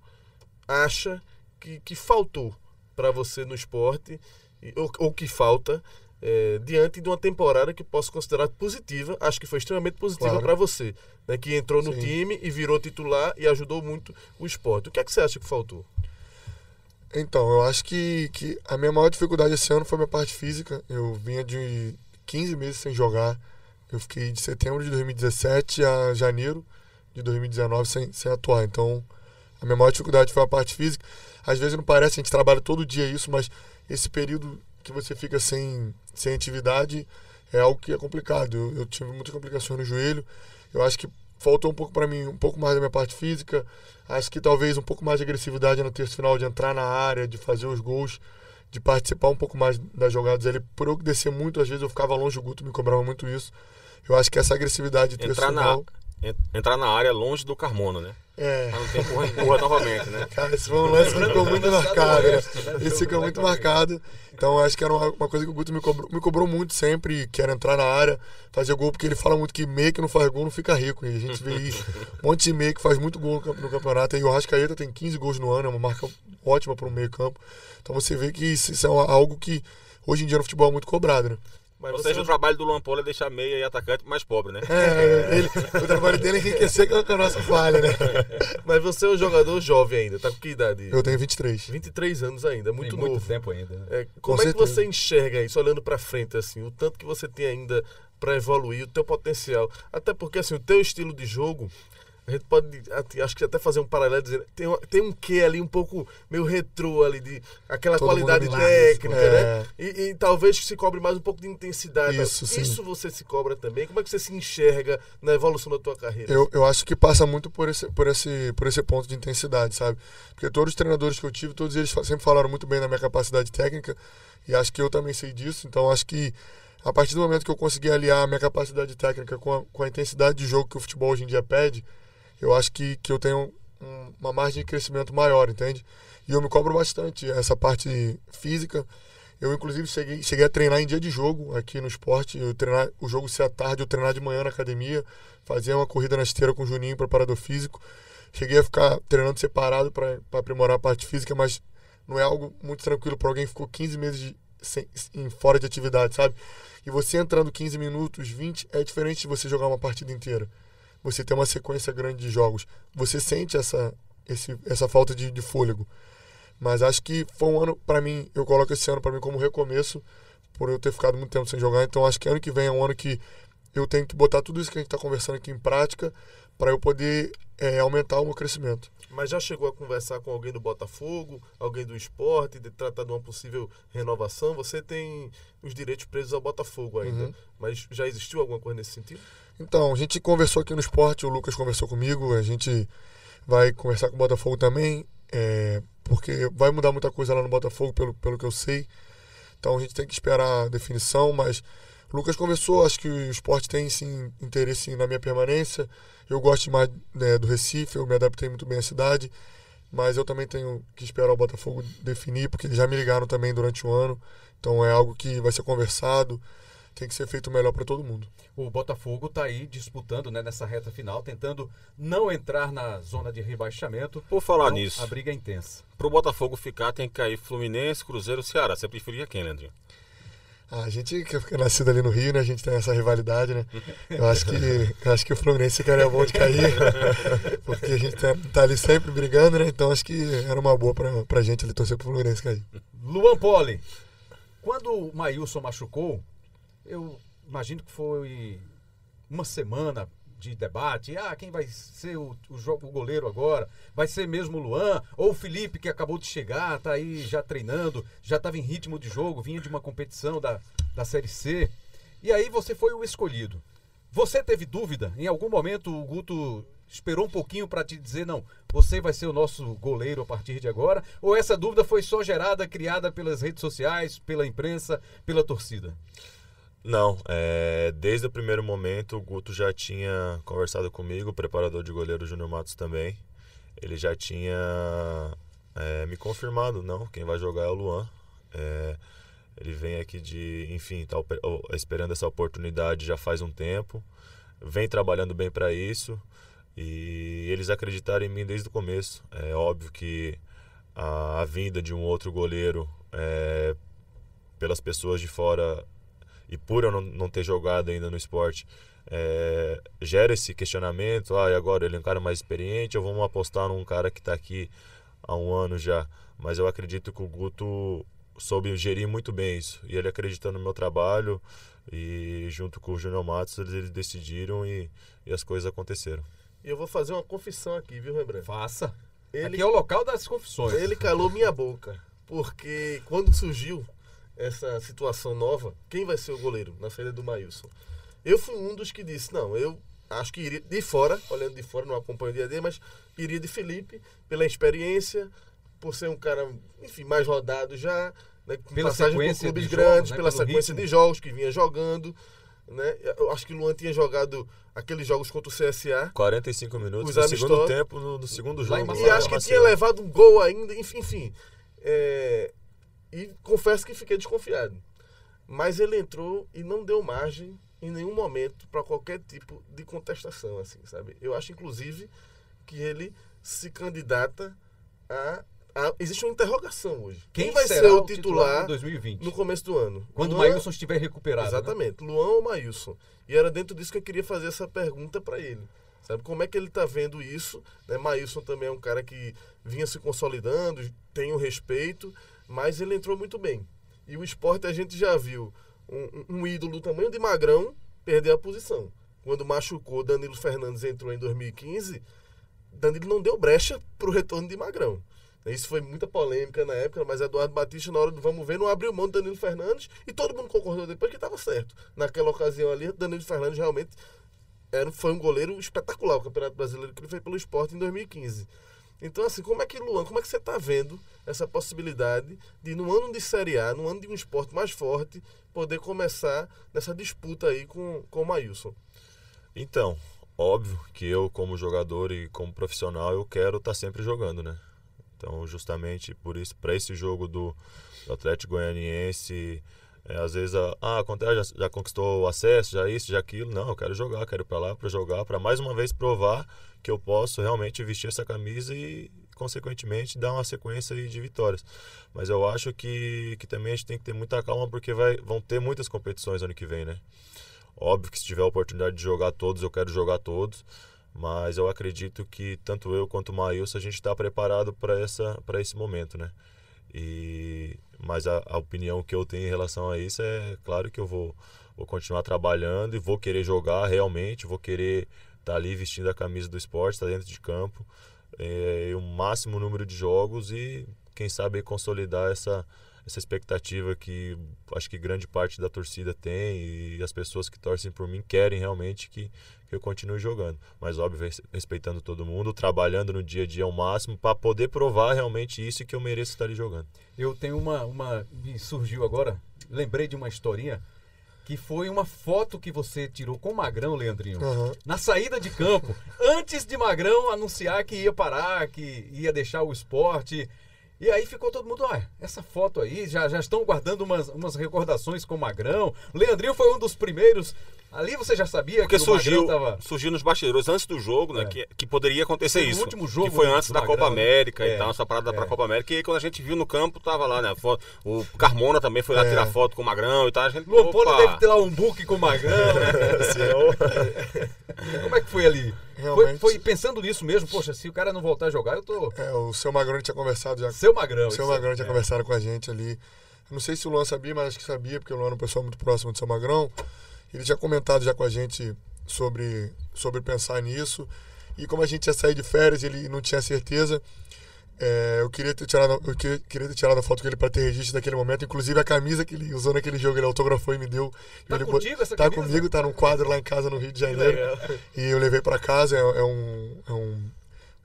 acha que, que faltou para você no esporte, ou, ou que falta, é, diante de uma temporada que posso considerar positiva, acho que foi extremamente positiva Claro. para você, né, que entrou no Sim. time e virou titular e ajudou muito o esporte. O que é que você acha que faltou? Então, eu acho que, que a minha maior dificuldade esse ano foi a minha parte física. Eu vinha de 15 meses sem jogar. Eu fiquei de setembro de 2017 a janeiro de 2019 sem, sem atuar. Então, a minha maior dificuldade foi a parte física. Às vezes não parece, a gente trabalha todo dia isso, mas esse período que você fica sem, sem atividade é algo que é complicado. Eu, eu tive muitas complicações no joelho. Eu acho que faltou um pouco para mim, um pouco mais da minha parte física. Acho que talvez um pouco mais de agressividade no terço final, de entrar na área, de fazer os gols, de participar um pouco mais das jogadas ali. Por eu descer muito, às vezes eu ficava longe, o Guto me cobrava muito isso. Eu acho que essa agressividade de terço Entrar na, final. en- entrar na área longe do Carmona, né? É. Pra não ter empurra, empurra novamente, né? Cara, esse foi um lance que ficou muito marcado, né? Esse ficou muito marcado. Então, acho que era uma, uma coisa que o Guto me cobrou, me cobrou muito sempre, que era entrar na área, fazer gol, porque ele fala muito que meio que não faz gol não fica rico. E a gente vê aí um monte de meio que faz muito gol no campeonato. E o Rascaeta tem 15 gols no ano, é uma marca ótima para o meio campo. Então você vê que isso, isso é algo que hoje em dia no futebol é muito cobrado, né? Mas Ou seja, o trabalho do Luan Polo é deixar meia e atacante mais pobre, né? É, ele, o trabalho dele é enriquecer com a nossa falha, né? mas você é um jogador jovem ainda, tá com que idade? Eu tenho 23. 23 anos ainda, muito Tem novo. muito tempo ainda. né? É, como Com é que certeza. você enxerga isso, olhando pra frente, assim, o tanto que você tem ainda pra evoluir, o teu potencial? Até porque, assim, o teu estilo de jogo, a gente pode, acho que até fazer um paralelo, dizendo, tem, tem um quê ali um pouco meio retrô ali, de aquela Todo qualidade técnica, isso. né? É. E, e talvez se cobre mais um pouco de intensidade. tá? Isso, sim. isso você se cobra também? Como é que você se enxerga na evolução da tua carreira? Eu, eu acho que passa muito por esse, por, esse, por esse ponto de intensidade, sabe? Porque todos os treinadores que eu tive, todos eles sempre falaram muito bem da minha capacidade técnica e acho que eu também sei disso. Então acho que a partir do momento que eu consegui aliar a minha capacidade técnica com a, com a intensidade de jogo que o futebol hoje em dia pede, eu acho que, que eu tenho um- uma margem de crescimento maior, entende? E eu me cobro bastante essa parte física. Eu, inclusive, cheguei, cheguei a treinar em dia de jogo aqui no esporte. Eu treinar, o jogo ser à tarde, eu treinar de manhã na academia, fazer uma corrida na esteira com o Juninho, preparador físico. Cheguei a ficar treinando separado para aprimorar a parte física, mas não é algo muito tranquilo para alguém que ficou 15 meses de, sem, em, fora de atividade, sabe? E você entrando 15 minutos, 20, é diferente de você jogar uma partida inteira. Você tem uma sequência grande de jogos. Você sente essa, esse, essa falta de, de fôlego. Mas acho que foi um ano, para mim, eu coloco esse ano para mim como recomeço, por eu ter ficado muito tempo sem jogar. Então acho que ano que vem é um ano que eu tenho que botar tudo isso que a gente está conversando aqui em prática para eu poder é, aumentar o meu crescimento. Mas já chegou a conversar com alguém do Botafogo, alguém do esporte, de tratar de uma possível renovação? Você tem os direitos presos ao Botafogo ainda, Uhum. mas já existiu alguma coisa nesse sentido? Então, a gente conversou aqui no esporte, o Lucas conversou comigo, a gente vai conversar com o Botafogo também, é, porque vai mudar muita coisa lá no Botafogo, pelo, pelo que eu sei. Então a gente tem que esperar a definição, mas o Lucas conversou, acho que o esporte tem sim interesse na minha permanência. Eu gosto mais né, do Recife, eu me adaptei muito bem à cidade, mas eu também tenho que esperar o Botafogo definir, porque eles já me ligaram também durante o ano. Então é algo que vai ser conversado, tem que ser feito melhor para todo mundo. O Botafogo está aí disputando né, nessa reta final, tentando não entrar na zona de rebaixamento. Por falar Então, nisso, A briga é intensa. pro Botafogo ficar tem que cair Fluminense, Cruzeiro, Ceará. Você preferia quem, Leandrinho? Ah, a gente que é nascido ali no Rio, né? A gente tem essa rivalidade, né? Eu acho que, eu acho que o Fluminense ficaria bom de cair, porque a gente tá, tá ali sempre brigando, né? Então acho que era uma boa pra, pra gente ali torcer pro Fluminense cair. Luan Poli, quando o Maílson machucou, eu imagino que foi uma semana de debate. Ah, quem vai ser o, o, o goleiro agora? Vai ser mesmo o Luan? Ou o Felipe, que acabou de chegar, tá aí já treinando, já estava em ritmo de jogo, vinha de uma competição da, da Série C. E aí você foi o escolhido. Você teve dúvida? Em algum momento o Guto esperou um pouquinho para te dizer, não, você vai ser o nosso goleiro a partir de agora? Ou essa dúvida foi só gerada, criada pelas redes sociais, pela imprensa, pela torcida? Não, é, desde o primeiro momento o Guto já tinha conversado comigo, o preparador de goleiro Júnior Matos também. Ele já tinha é, me confirmado, não, quem vai jogar é o Luan. É, ele vem aqui de, enfim, tá esperando essa oportunidade já faz um tempo, vem trabalhando bem para isso e eles acreditaram em mim desde o começo. É óbvio que a, a vinda de um outro goleiro é, pelas pessoas de fora e por eu não, não ter jogado ainda no esporte, é, gera esse questionamento, ah, e agora ele é um cara mais experiente, ou vamos apostar num cara que está aqui há um ano já. Mas eu acredito que o Guto soube gerir muito bem isso. E ele acreditando no meu trabalho e junto com o Júnior Matos, eles, eles decidiram e, e, as coisas aconteceram. E eu vou fazer uma confissão aqui, viu, Rembrandt? Faça. Ele, aqui é o local das confissões. Ele calou minha boca, porque quando surgiu essa situação nova, quem vai ser o goleiro na saída do Maílson? Eu fui um dos que disse, não, eu acho que iria de fora, olhando de fora, não acompanho o dia a dia, mas iria de Felipe, pela experiência, por ser um cara, enfim, mais rodado já, né, com pela passagem por clubes grandes, jogos, né, pela sequência ritmo. de jogos que vinha jogando. Né? Eu acho que o Luan tinha jogado aqueles jogos contra o CSA. 45 minutos no segundo tempo, no, no segundo jogo. E acho que tinha levado um gol ainda, enfim. enfim é... E confesso que fiquei desconfiado. Mas ele entrou e não deu margem em nenhum momento para qualquer tipo de contestação, assim, sabe? Eu acho, inclusive, que ele se candidata a a, existe uma interrogação hoje. Quem, Quem vai ser o titular, titular no começo do ano? Quando Luan, o Maílson estiver recuperado. Né? Exatamente, né? Luan ou Maílson. E era dentro disso que eu queria fazer essa pergunta para ele. Sabe como é que ele está vendo isso? Né? Maílson também é um cara que vinha se consolidando, tem o um respeito, mas ele entrou muito bem. E o esporte a gente já viu um, um ídolo do tamanho de Magrão perder a posição. Quando machucou, Danilo Fernandes entrou em 2015, Danilo não deu brecha para o retorno de Magrão. Isso foi muita polêmica na época, mas Eduardo Batista, na hora do vamos ver, não abriu mão de Danilo Fernandes e todo mundo concordou depois que estava certo. Naquela ocasião ali, Danilo Fernandes realmente era, foi um goleiro espetacular, o Campeonato Brasileiro que ele fez pelo esporte em 2015. Então, assim, como é que, Luan, como é que você está vendo essa possibilidade de, no ano de Série A, no ano de um esporte mais forte, poder começar nessa disputa aí com, com o Maílson? Então, óbvio que eu, como jogador e como profissional, eu quero estar tá sempre jogando, né? Então, justamente por isso, para esse jogo do, do Atlético Goianiense, é, às vezes, ah, acontece, já, já conquistou o acesso, já isso, já aquilo. Não, eu quero jogar, quero ir para lá para jogar, para mais uma vez provar que eu posso realmente vestir essa camisa e, consequentemente, dar uma sequência de vitórias. Mas eu acho que, que também a gente tem que ter muita calma porque vai, vão ter muitas competições ano que vem, né? Óbvio que se tiver a oportunidade de jogar todos, eu quero jogar todos. Mas eu acredito que tanto eu quanto o Maílson a gente está preparado para esse momento, né? E mas a, a, opinião que eu tenho em relação a isso é claro que eu vou vou continuar trabalhando e vou querer jogar realmente, vou querer estar tá ali vestindo a camisa do esporte, estar tá dentro de campo, é, o máximo número de jogos e quem sabe consolidar essa essa expectativa que acho que grande parte da torcida tem e as pessoas que torcem por mim querem realmente que, que eu continue jogando. Mas, óbvio, respeitando todo mundo, trabalhando no dia a dia ao máximo para poder provar realmente isso e que eu mereço estar ali jogando. Eu tenho uma, uma. Me surgiu agora, lembrei de uma historinha que foi uma foto que você tirou com o Magrão, Leandrinho, uhum. na saída de campo, antes de Magrão anunciar que ia parar, que ia deixar o esporte. E aí ficou todo mundo, olha, essa foto aí, já, já estão guardando umas, umas recordações com o Magrão. Leandrinho foi um dos primeiros Ali você já sabia Porque que surgiu, o tava... surgiu nos bastidores antes do jogo, né? É. Que, que poderia acontecer isso. O último jogo que foi antes da Magrão, Copa América é. e tal, essa parada é. pra Copa América. E aí, quando a gente viu no campo, tava lá, né? O Carmona também foi lá é. tirar foto com o Magrão e tal. A gente, Luan Poli deve ter lá um book com o Magrão. Como é que foi ali? Foi, foi, pensando nisso mesmo, poxa, se o cara não voltar a jogar, eu tô. É, o seu Magrão tinha conversado já. Seu Magrão. O seu Magrão tinha é. conversado com a gente ali. Não sei se o Luan sabia, mas acho que sabia, porque o Luan é uma pessoa muito próxima do seu Magrão. Ele tinha comentado já com a gente sobre, sobre pensar nisso. E como a gente ia sair de férias, ele não tinha certeza. É, eu queria ter tirado, eu queria, queria ter tirado a foto com ele para ter registro daquele momento. Inclusive a camisa que ele usou naquele jogo, ele autografou e me deu. Tá ele, contigo essa tá camisa? comigo, tá num quadro lá em casa no Rio de Janeiro. E eu levei para casa. É, é, um, é um,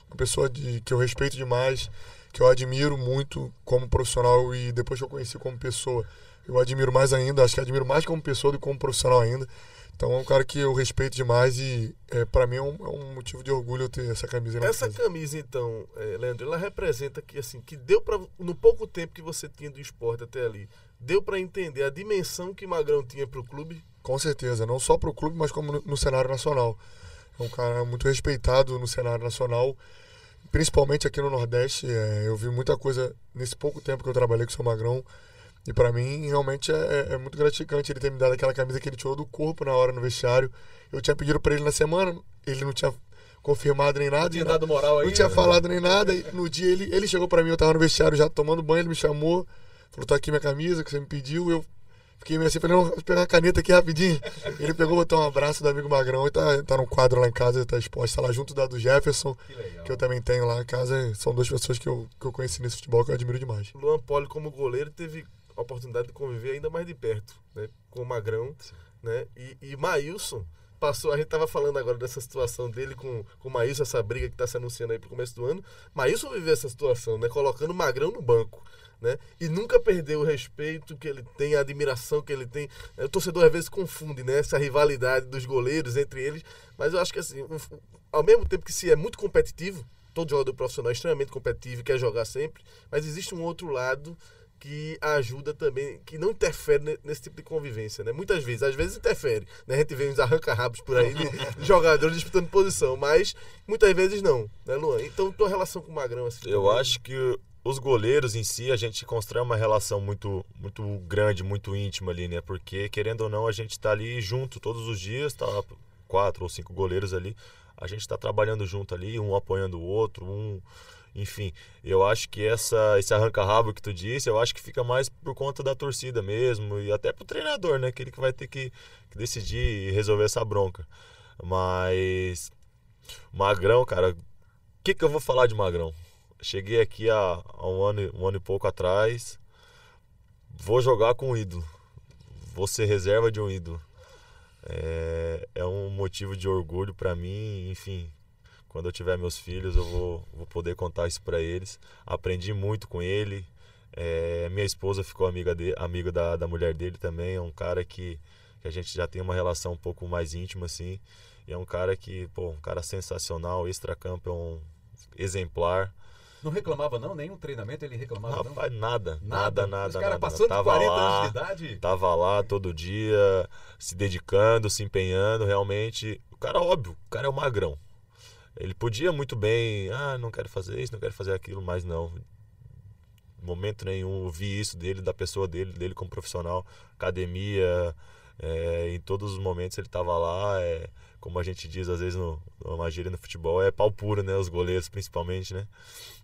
uma pessoa de, que eu respeito demais, que eu admiro muito como profissional e depois que eu conheci como pessoa eu admiro mais ainda, acho que admiro mais como pessoa do que como profissional ainda. Então é um cara que eu respeito demais e é, para mim é um, é um, motivo de orgulho eu ter essa camisa. Essa camisa então, é, Leandro, ela representa que assim que deu para no pouco tempo que você tinha do esporte até ali, deu para entender a dimensão que Magrão tinha para o clube. Com certeza, não só para o clube, mas como no, no, cenário nacional. É um cara muito respeitado no cenário nacional, principalmente aqui no Nordeste. É, eu vi muita coisa nesse pouco tempo que eu trabalhei com o seu Magrão E para mim, realmente é, é, é, muito gratificante ele ter me dado aquela camisa que ele tirou do corpo na hora no vestiário. Eu tinha pedido para ele na semana, ele não tinha confirmado nem nada. Não tinha dado moral aí. Não tinha né? falado nem nada. E no dia ele, ele chegou para mim, eu tava no vestiário já tomando banho, ele me chamou, falou: tá aqui minha camisa que você me pediu. Eu Fiquei meio assim, falei, não, vou pegar a caneta aqui rapidinho. Ele pegou, botou um abraço do amigo Magrão e tá, tá no quadro lá em casa, tá exposto, tá lá junto da do Jefferson, que, que, eu também tenho lá em casa. São duas pessoas que eu, que eu conheci nesse futebol que eu admiro demais. Luan Poli, como goleiro, teve a oportunidade de conviver ainda mais de perto, né? Com o Magrão, Sim. né? E, e Maílson passou, a gente tava falando agora dessa situação dele com, com o Maílson, essa briga que tá se anunciando aí pro começo do ano. Maílson viveu essa situação, né? Colocando o Magrão no banco né? E nunca perdeu o respeito que ele tem, a admiração que ele tem. O torcedor às vezes confunde, né? Essa rivalidade dos goleiros entre eles. Mas eu acho que assim, ao mesmo tempo que se é muito competitivo, todo jogador profissional é extremamente competitivo e quer jogar sempre, mas existe um outro lado que ajuda também, que não interfere nesse tipo de convivência, né? Muitas vezes, às vezes interfere, né? A gente vê uns arranca-rabos por aí de, jogadores disputando posição, mas muitas vezes não, né, Luan? Então, tua relação com o Magrão, assim... Eu acho que os goleiros em si, a gente constrói uma relação muito, muito grande, muito íntima ali, né? Porque, querendo ou não, a gente está ali junto todos os dias, tá quatro ou cinco goleiros ali, a gente está trabalhando junto ali, um apoiando o outro, um... Enfim, eu acho que essa, esse arranca-rabo que tu disse, eu acho que fica mais por conta da torcida mesmo e até pro treinador, né? Aquele que vai ter que, que decidir e resolver essa bronca. Mas... Magrão, cara, o que, que eu vou falar de Magrão? Cheguei aqui há, há um, ano, um ano e pouco atrás. Vou jogar com um ídolo. Vou ser reserva de um ídolo. É, é um motivo de orgulho para mim. Enfim, quando eu tiver meus filhos, eu vou, vou poder contar isso para eles. Aprendi muito com ele. É, minha esposa ficou amiga, de, amiga da, da mulher dele também. É um cara que, que a gente já tem uma relação um pouco mais íntima, assim. E é um cara que, pô, um cara sensacional. Extra-campo é um exemplar. Não reclamava não? Nenhum treinamento ele reclamava Rapaz, não? nada, nada, nada. Os caras passando tava 40 lá, anos de idade? Tava lá todo dia, se dedicando, se empenhando, realmente. O cara, óbvio, o cara é o magrão. Ele podia muito bem, ah, não quero fazer isso, não quero fazer aquilo, mas não. Momento nenhum vi isso dele, da pessoa dele, dele como profissional, academia, é, em todos os momentos ele estava lá. É, como a gente diz às vezes no, numa gíria no futebol, é pau puro, né? Os goleiros principalmente, né?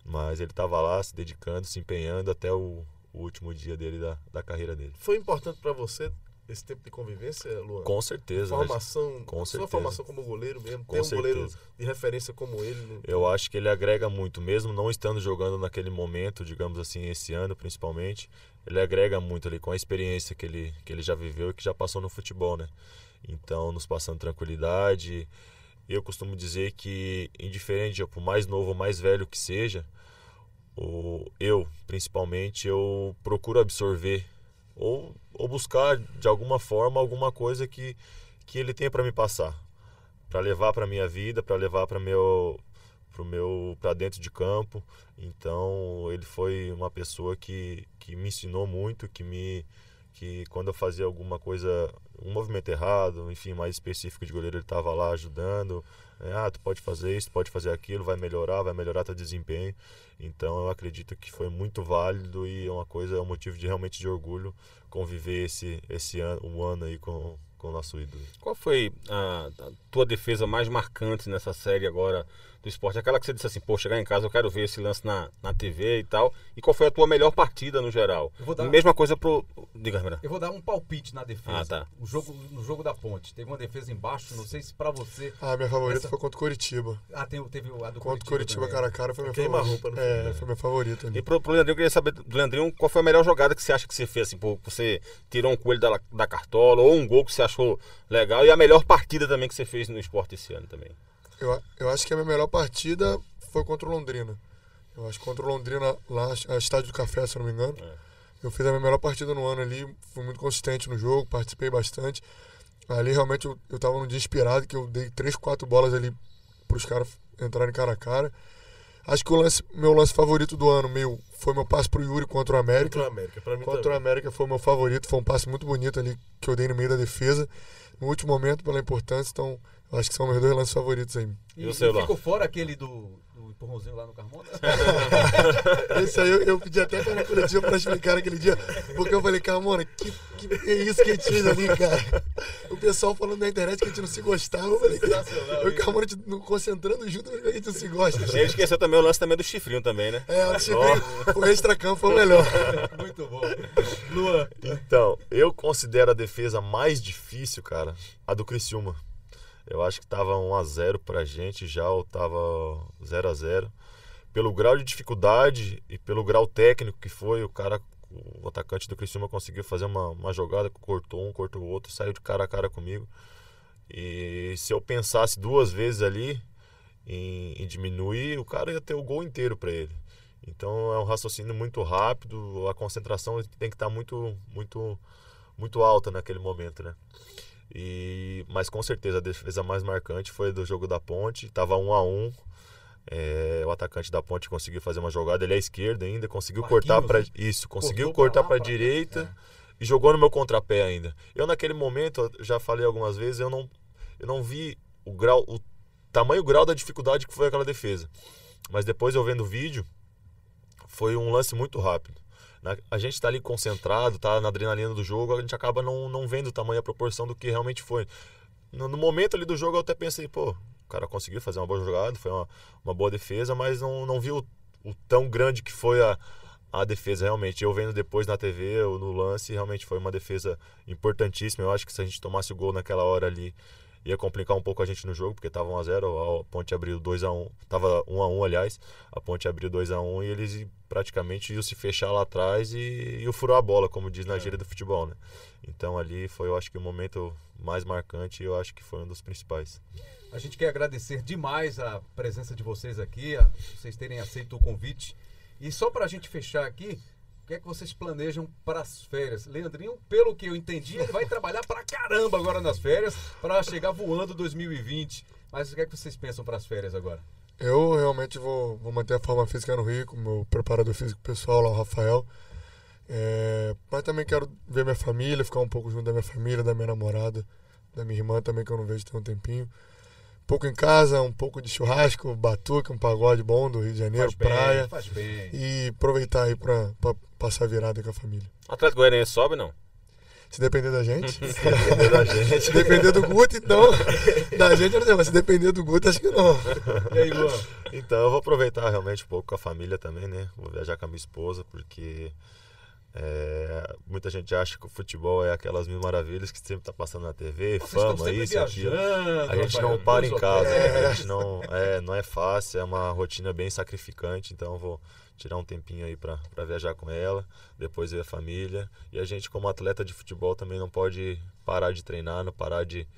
Mas ele estava lá se dedicando, se empenhando até o, o último dia dele da, da carreira dele. Foi importante para você esse tempo de convivência, Luan? Com certeza. Formação, com sua certeza. formação como goleiro mesmo, com ter um certeza. goleiro de referência como ele. Né? Eu acho que ele agrega muito, mesmo não estando jogando naquele momento, digamos assim, esse ano principalmente, ele agrega muito ali com a experiência que ele, que ele já viveu e que já passou no futebol, né? Então, nos passando tranquilidade. Eu costumo dizer que, indiferente, por mais novo ou mais velho que seja, o, eu, principalmente, eu procuro absorver ou, ou buscar, de alguma forma, alguma coisa que, que ele tenha para me passar. Para levar para minha vida, para levar para meu pro meu para dentro de campo. Então, ele foi uma pessoa que, que me ensinou muito, que me que quando eu fazia alguma coisa, um movimento errado, enfim, mais específico de goleiro, ele estava lá ajudando. É, ah, tu pode fazer isso, pode fazer aquilo, vai melhorar, vai melhorar teu desempenho. Então eu acredito que foi muito válido e é uma coisa, é um motivo de realmente de orgulho conviver esse, esse ano, um ano aí com, com o nosso ídolo. Qual foi a, a tua defesa mais marcante nessa série agora do esporte? Aquela que você disse assim, pô, chegar em casa eu quero ver esse lance na, na TV e tal. E qual foi a tua melhor partida no geral? Dar... Mesma coisa pro. Diga, Renan. Eu vou dar um palpite na defesa. Ah, tá. O jogo, no jogo da ponte. Teve uma defesa embaixo, não sei se pra você. Ah, minha favorita essa... foi contra o Curitiba. Ah, tem, teve a do Contra o Curitiba cara a cara foi minha favorita. Roupa no é, foi minha favorita. Ali. E pro, pro Leandrinho, eu queria saber do Leandrinho qual foi a melhor jogada que você acha que você fez, assim, pô, você tirou um coelho da, da cartola, ou um gol que você achou legal, e a melhor partida também que você fez no esporte esse ano também. Eu, eu acho que a minha melhor partida foi contra o Londrina. Eu acho que contra o Londrina, lá, a Estádio do Café, se não me engano. É. Eu fiz a minha melhor partida no ano ali, fui muito consistente no jogo, participei bastante. Ali realmente eu, eu tava num dia inspirado, que eu dei três, quatro bolas ali para os caras entrarem cara a cara. Acho que o lance, meu lance favorito do ano, meu, foi meu passe pro Yuri contra o América. Contra o América, pra mim Contra também. o América foi meu favorito, foi um passe muito bonito ali que eu dei no meio da defesa. No último momento, pela importância, então acho que são meus dois lances favoritos aí. E, E o e seu, ficou fora aquele do, do empurrãozinho lá no Carmona? Esse aí eu, eu pedi até para a coletiva para explicar naquele dia, porque eu falei, Carmona, que, que é isso que a gente fez ali, cara? O pessoal falando na internet que a gente não se gostava, eu falei, eu e o Carmona a gente não concentrando junto, mas a gente não se gosta. Ele esqueceu também o lance também do chifrinho também, né? É, o chifre, o extra-campo foi o melhor. Muito bom. Luan, Então, eu considero a defesa mais difícil, cara, a do Criciúma. Eu acho que tava 1x0 pra gente já, ou tava 0x0. Pelo grau de dificuldade e pelo grau técnico que foi, o cara, o atacante do Criciúma conseguiu fazer uma, uma jogada, cortou um, cortou o outro, saiu de cara a cara comigo. E se eu pensasse duas vezes ali em, em diminuir, o cara ia ter o gol inteiro para ele. Então é um raciocínio muito rápido, a concentração tem que estar muito, muito, muito alta naquele momento, né? E, mas com certeza a defesa mais marcante foi do jogo da Ponte, tava um a um. É, o atacante da Ponte conseguiu fazer uma jogada, ele é esquerdo ainda, conseguiu Marquinhos, cortar para né? isso, conseguiu cortar para pra- direita e jogou no meu contrapé ainda. Eu naquele momento, eu já falei algumas vezes, eu não eu não vi o grau, o tamanho grau da dificuldade que foi aquela defesa. Mas depois eu vendo o vídeo, foi um lance muito rápido. Na- a gente está ali concentrado, tá na adrenalina do jogo, a gente acaba não, não vendo o tamanho a proporção do que realmente foi. No, no momento ali do jogo eu até pensei, pô, o cara conseguiu fazer uma boa jogada, foi uma, uma boa defesa, mas não, não vi o, o tão grande que foi a, a defesa realmente. Eu vendo depois na TV, ou no lance, realmente foi uma defesa importantíssima. Eu acho que se a gente tomasse o gol naquela hora ali, ia complicar um pouco a gente no jogo, porque tava 1x0, a Ponte abriu 2x1, tava 1x1 aliás, a Ponte abriu 2x1 e eles praticamente iam se fechar lá atrás e iam furar a bola, como diz na gíria do futebol, né? Então ali foi, eu acho que o momento mais marcante e eu acho que foi um dos principais. a gente quer agradecer demais a presença de vocês aqui, a vocês terem aceito o convite. E só para a gente fechar aqui, que é que vocês planejam para as férias? Leandrinho, pelo que eu entendi, ele vai trabalhar pra caramba agora nas férias para chegar voando 2020. Mas o que é que vocês pensam para as férias agora? Eu realmente vou, vou manter a forma física no Rio, com o meu preparador físico pessoal lá, o Rafael. É, mas também quero ver minha família, ficar um pouco junto da minha família, da minha namorada, da minha irmã também, que eu não vejo tem um tempinho. Um pouco em casa, um pouco de churrasco, batuque, um pagode bom do Rio de Janeiro, Faz bem, praia. faz bem. E aproveitar aí pra, pra passar a virada com a família. Atlético Goianiense sobe não? Se depender da gente. Dependendo da gente. se depender do Guto, então. Da gente, não sei, mas se depender do Guto, acho que não. E aí, Luan? Então eu vou aproveitar realmente um pouco com a família também, né? Vou viajar com a minha esposa, porque é, muita gente acha que o futebol é aquelas mil maravilhas que sempre tá passando na TV, Vocês fama, isso, aquilo. A gente não para em casa, né? a gente não é, não é fácil, é uma rotina bem sacrificante, então vou tirar um tempinho aí para viajar com ela, depois ver a família. E a gente, como atleta de futebol, também não pode parar de treinar, não parar de,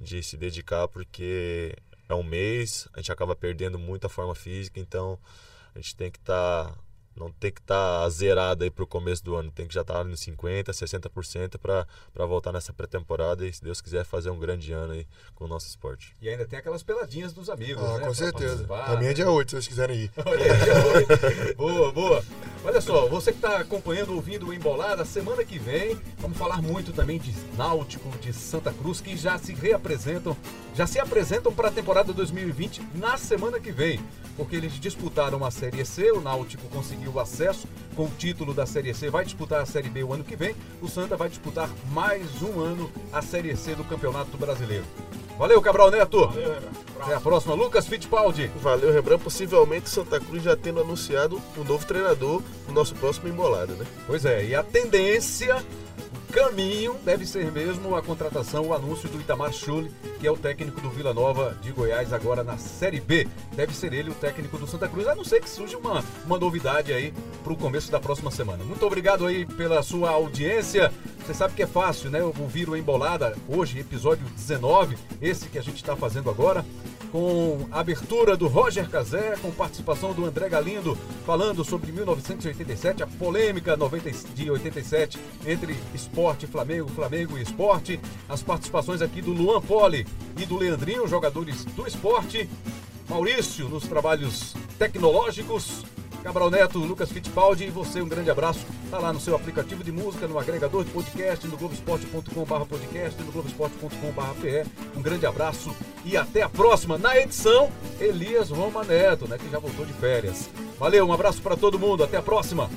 de se dedicar, porque é um mês, a gente acaba perdendo muita forma física, então a gente tem que estar. Não tem que estar zerado aí pro começo do ano, tem que já estar nos 50%, 60% para voltar nessa pré-temporada e, se Deus quiser, fazer um grande ano aí com o nosso esporte. E ainda tem aquelas peladinhas dos amigos, Ah, né? com pra certeza. participar. A minha é dia 8, se vocês quiserem ir. boa, boa. Olha só, você que está acompanhando, ouvindo o Embolada, semana que vem vamos falar muito também de Náutico, de Santa Cruz, que já se reapresentam, já se apresentam para a temporada 2020 na semana que vem. Porque eles disputaram a Série C, o Náutico conseguiu o acesso com o título da Série C, vai disputar a Série B o ano que vem, o Santa vai disputar mais um ano a Série C do Campeonato Brasileiro. Valeu, Cabral Neto! Até a próxima, Lucas Fittipaldi! Valeu, Rembrandt. Possivelmente Santa Cruz já tendo anunciado o novo treinador no nosso próximo embolada, né? Pois é, e a tendência, o caminho deve ser mesmo a contratação, o anúncio do Itamar Schulli, que é o técnico do Vila Nova de Goiás agora na Série B. Deve ser ele o técnico do Santa Cruz, a não ser que surja uma, uma novidade aí para o começo da próxima semana. Muito obrigado aí pela sua audiência. Você sabe que é fácil, né? Ouvir o Embolada hoje, episódio 19, esse que a gente está fazendo agora com a abertura do Roger Cazé, com participação do André Galindo, falando sobre 1987, a polêmica 90 de 87 entre esporte, Flamengo, Flamengo e esporte, as participações aqui do Luan Poli e do Leandrinho, jogadores do esporte, Maurício nos trabalhos tecnológicos, Cabral Neto, Lucas Fittipaldi e você, um grande abraço. Tá lá no seu aplicativo de música, no agregador de podcast, no globesport.com.br podcast, no globesport.com.br Um grande abraço e até a próxima. Na edição, Elias Roma Neto, né, que já voltou de férias. Valeu, um abraço para todo mundo, até a próxima.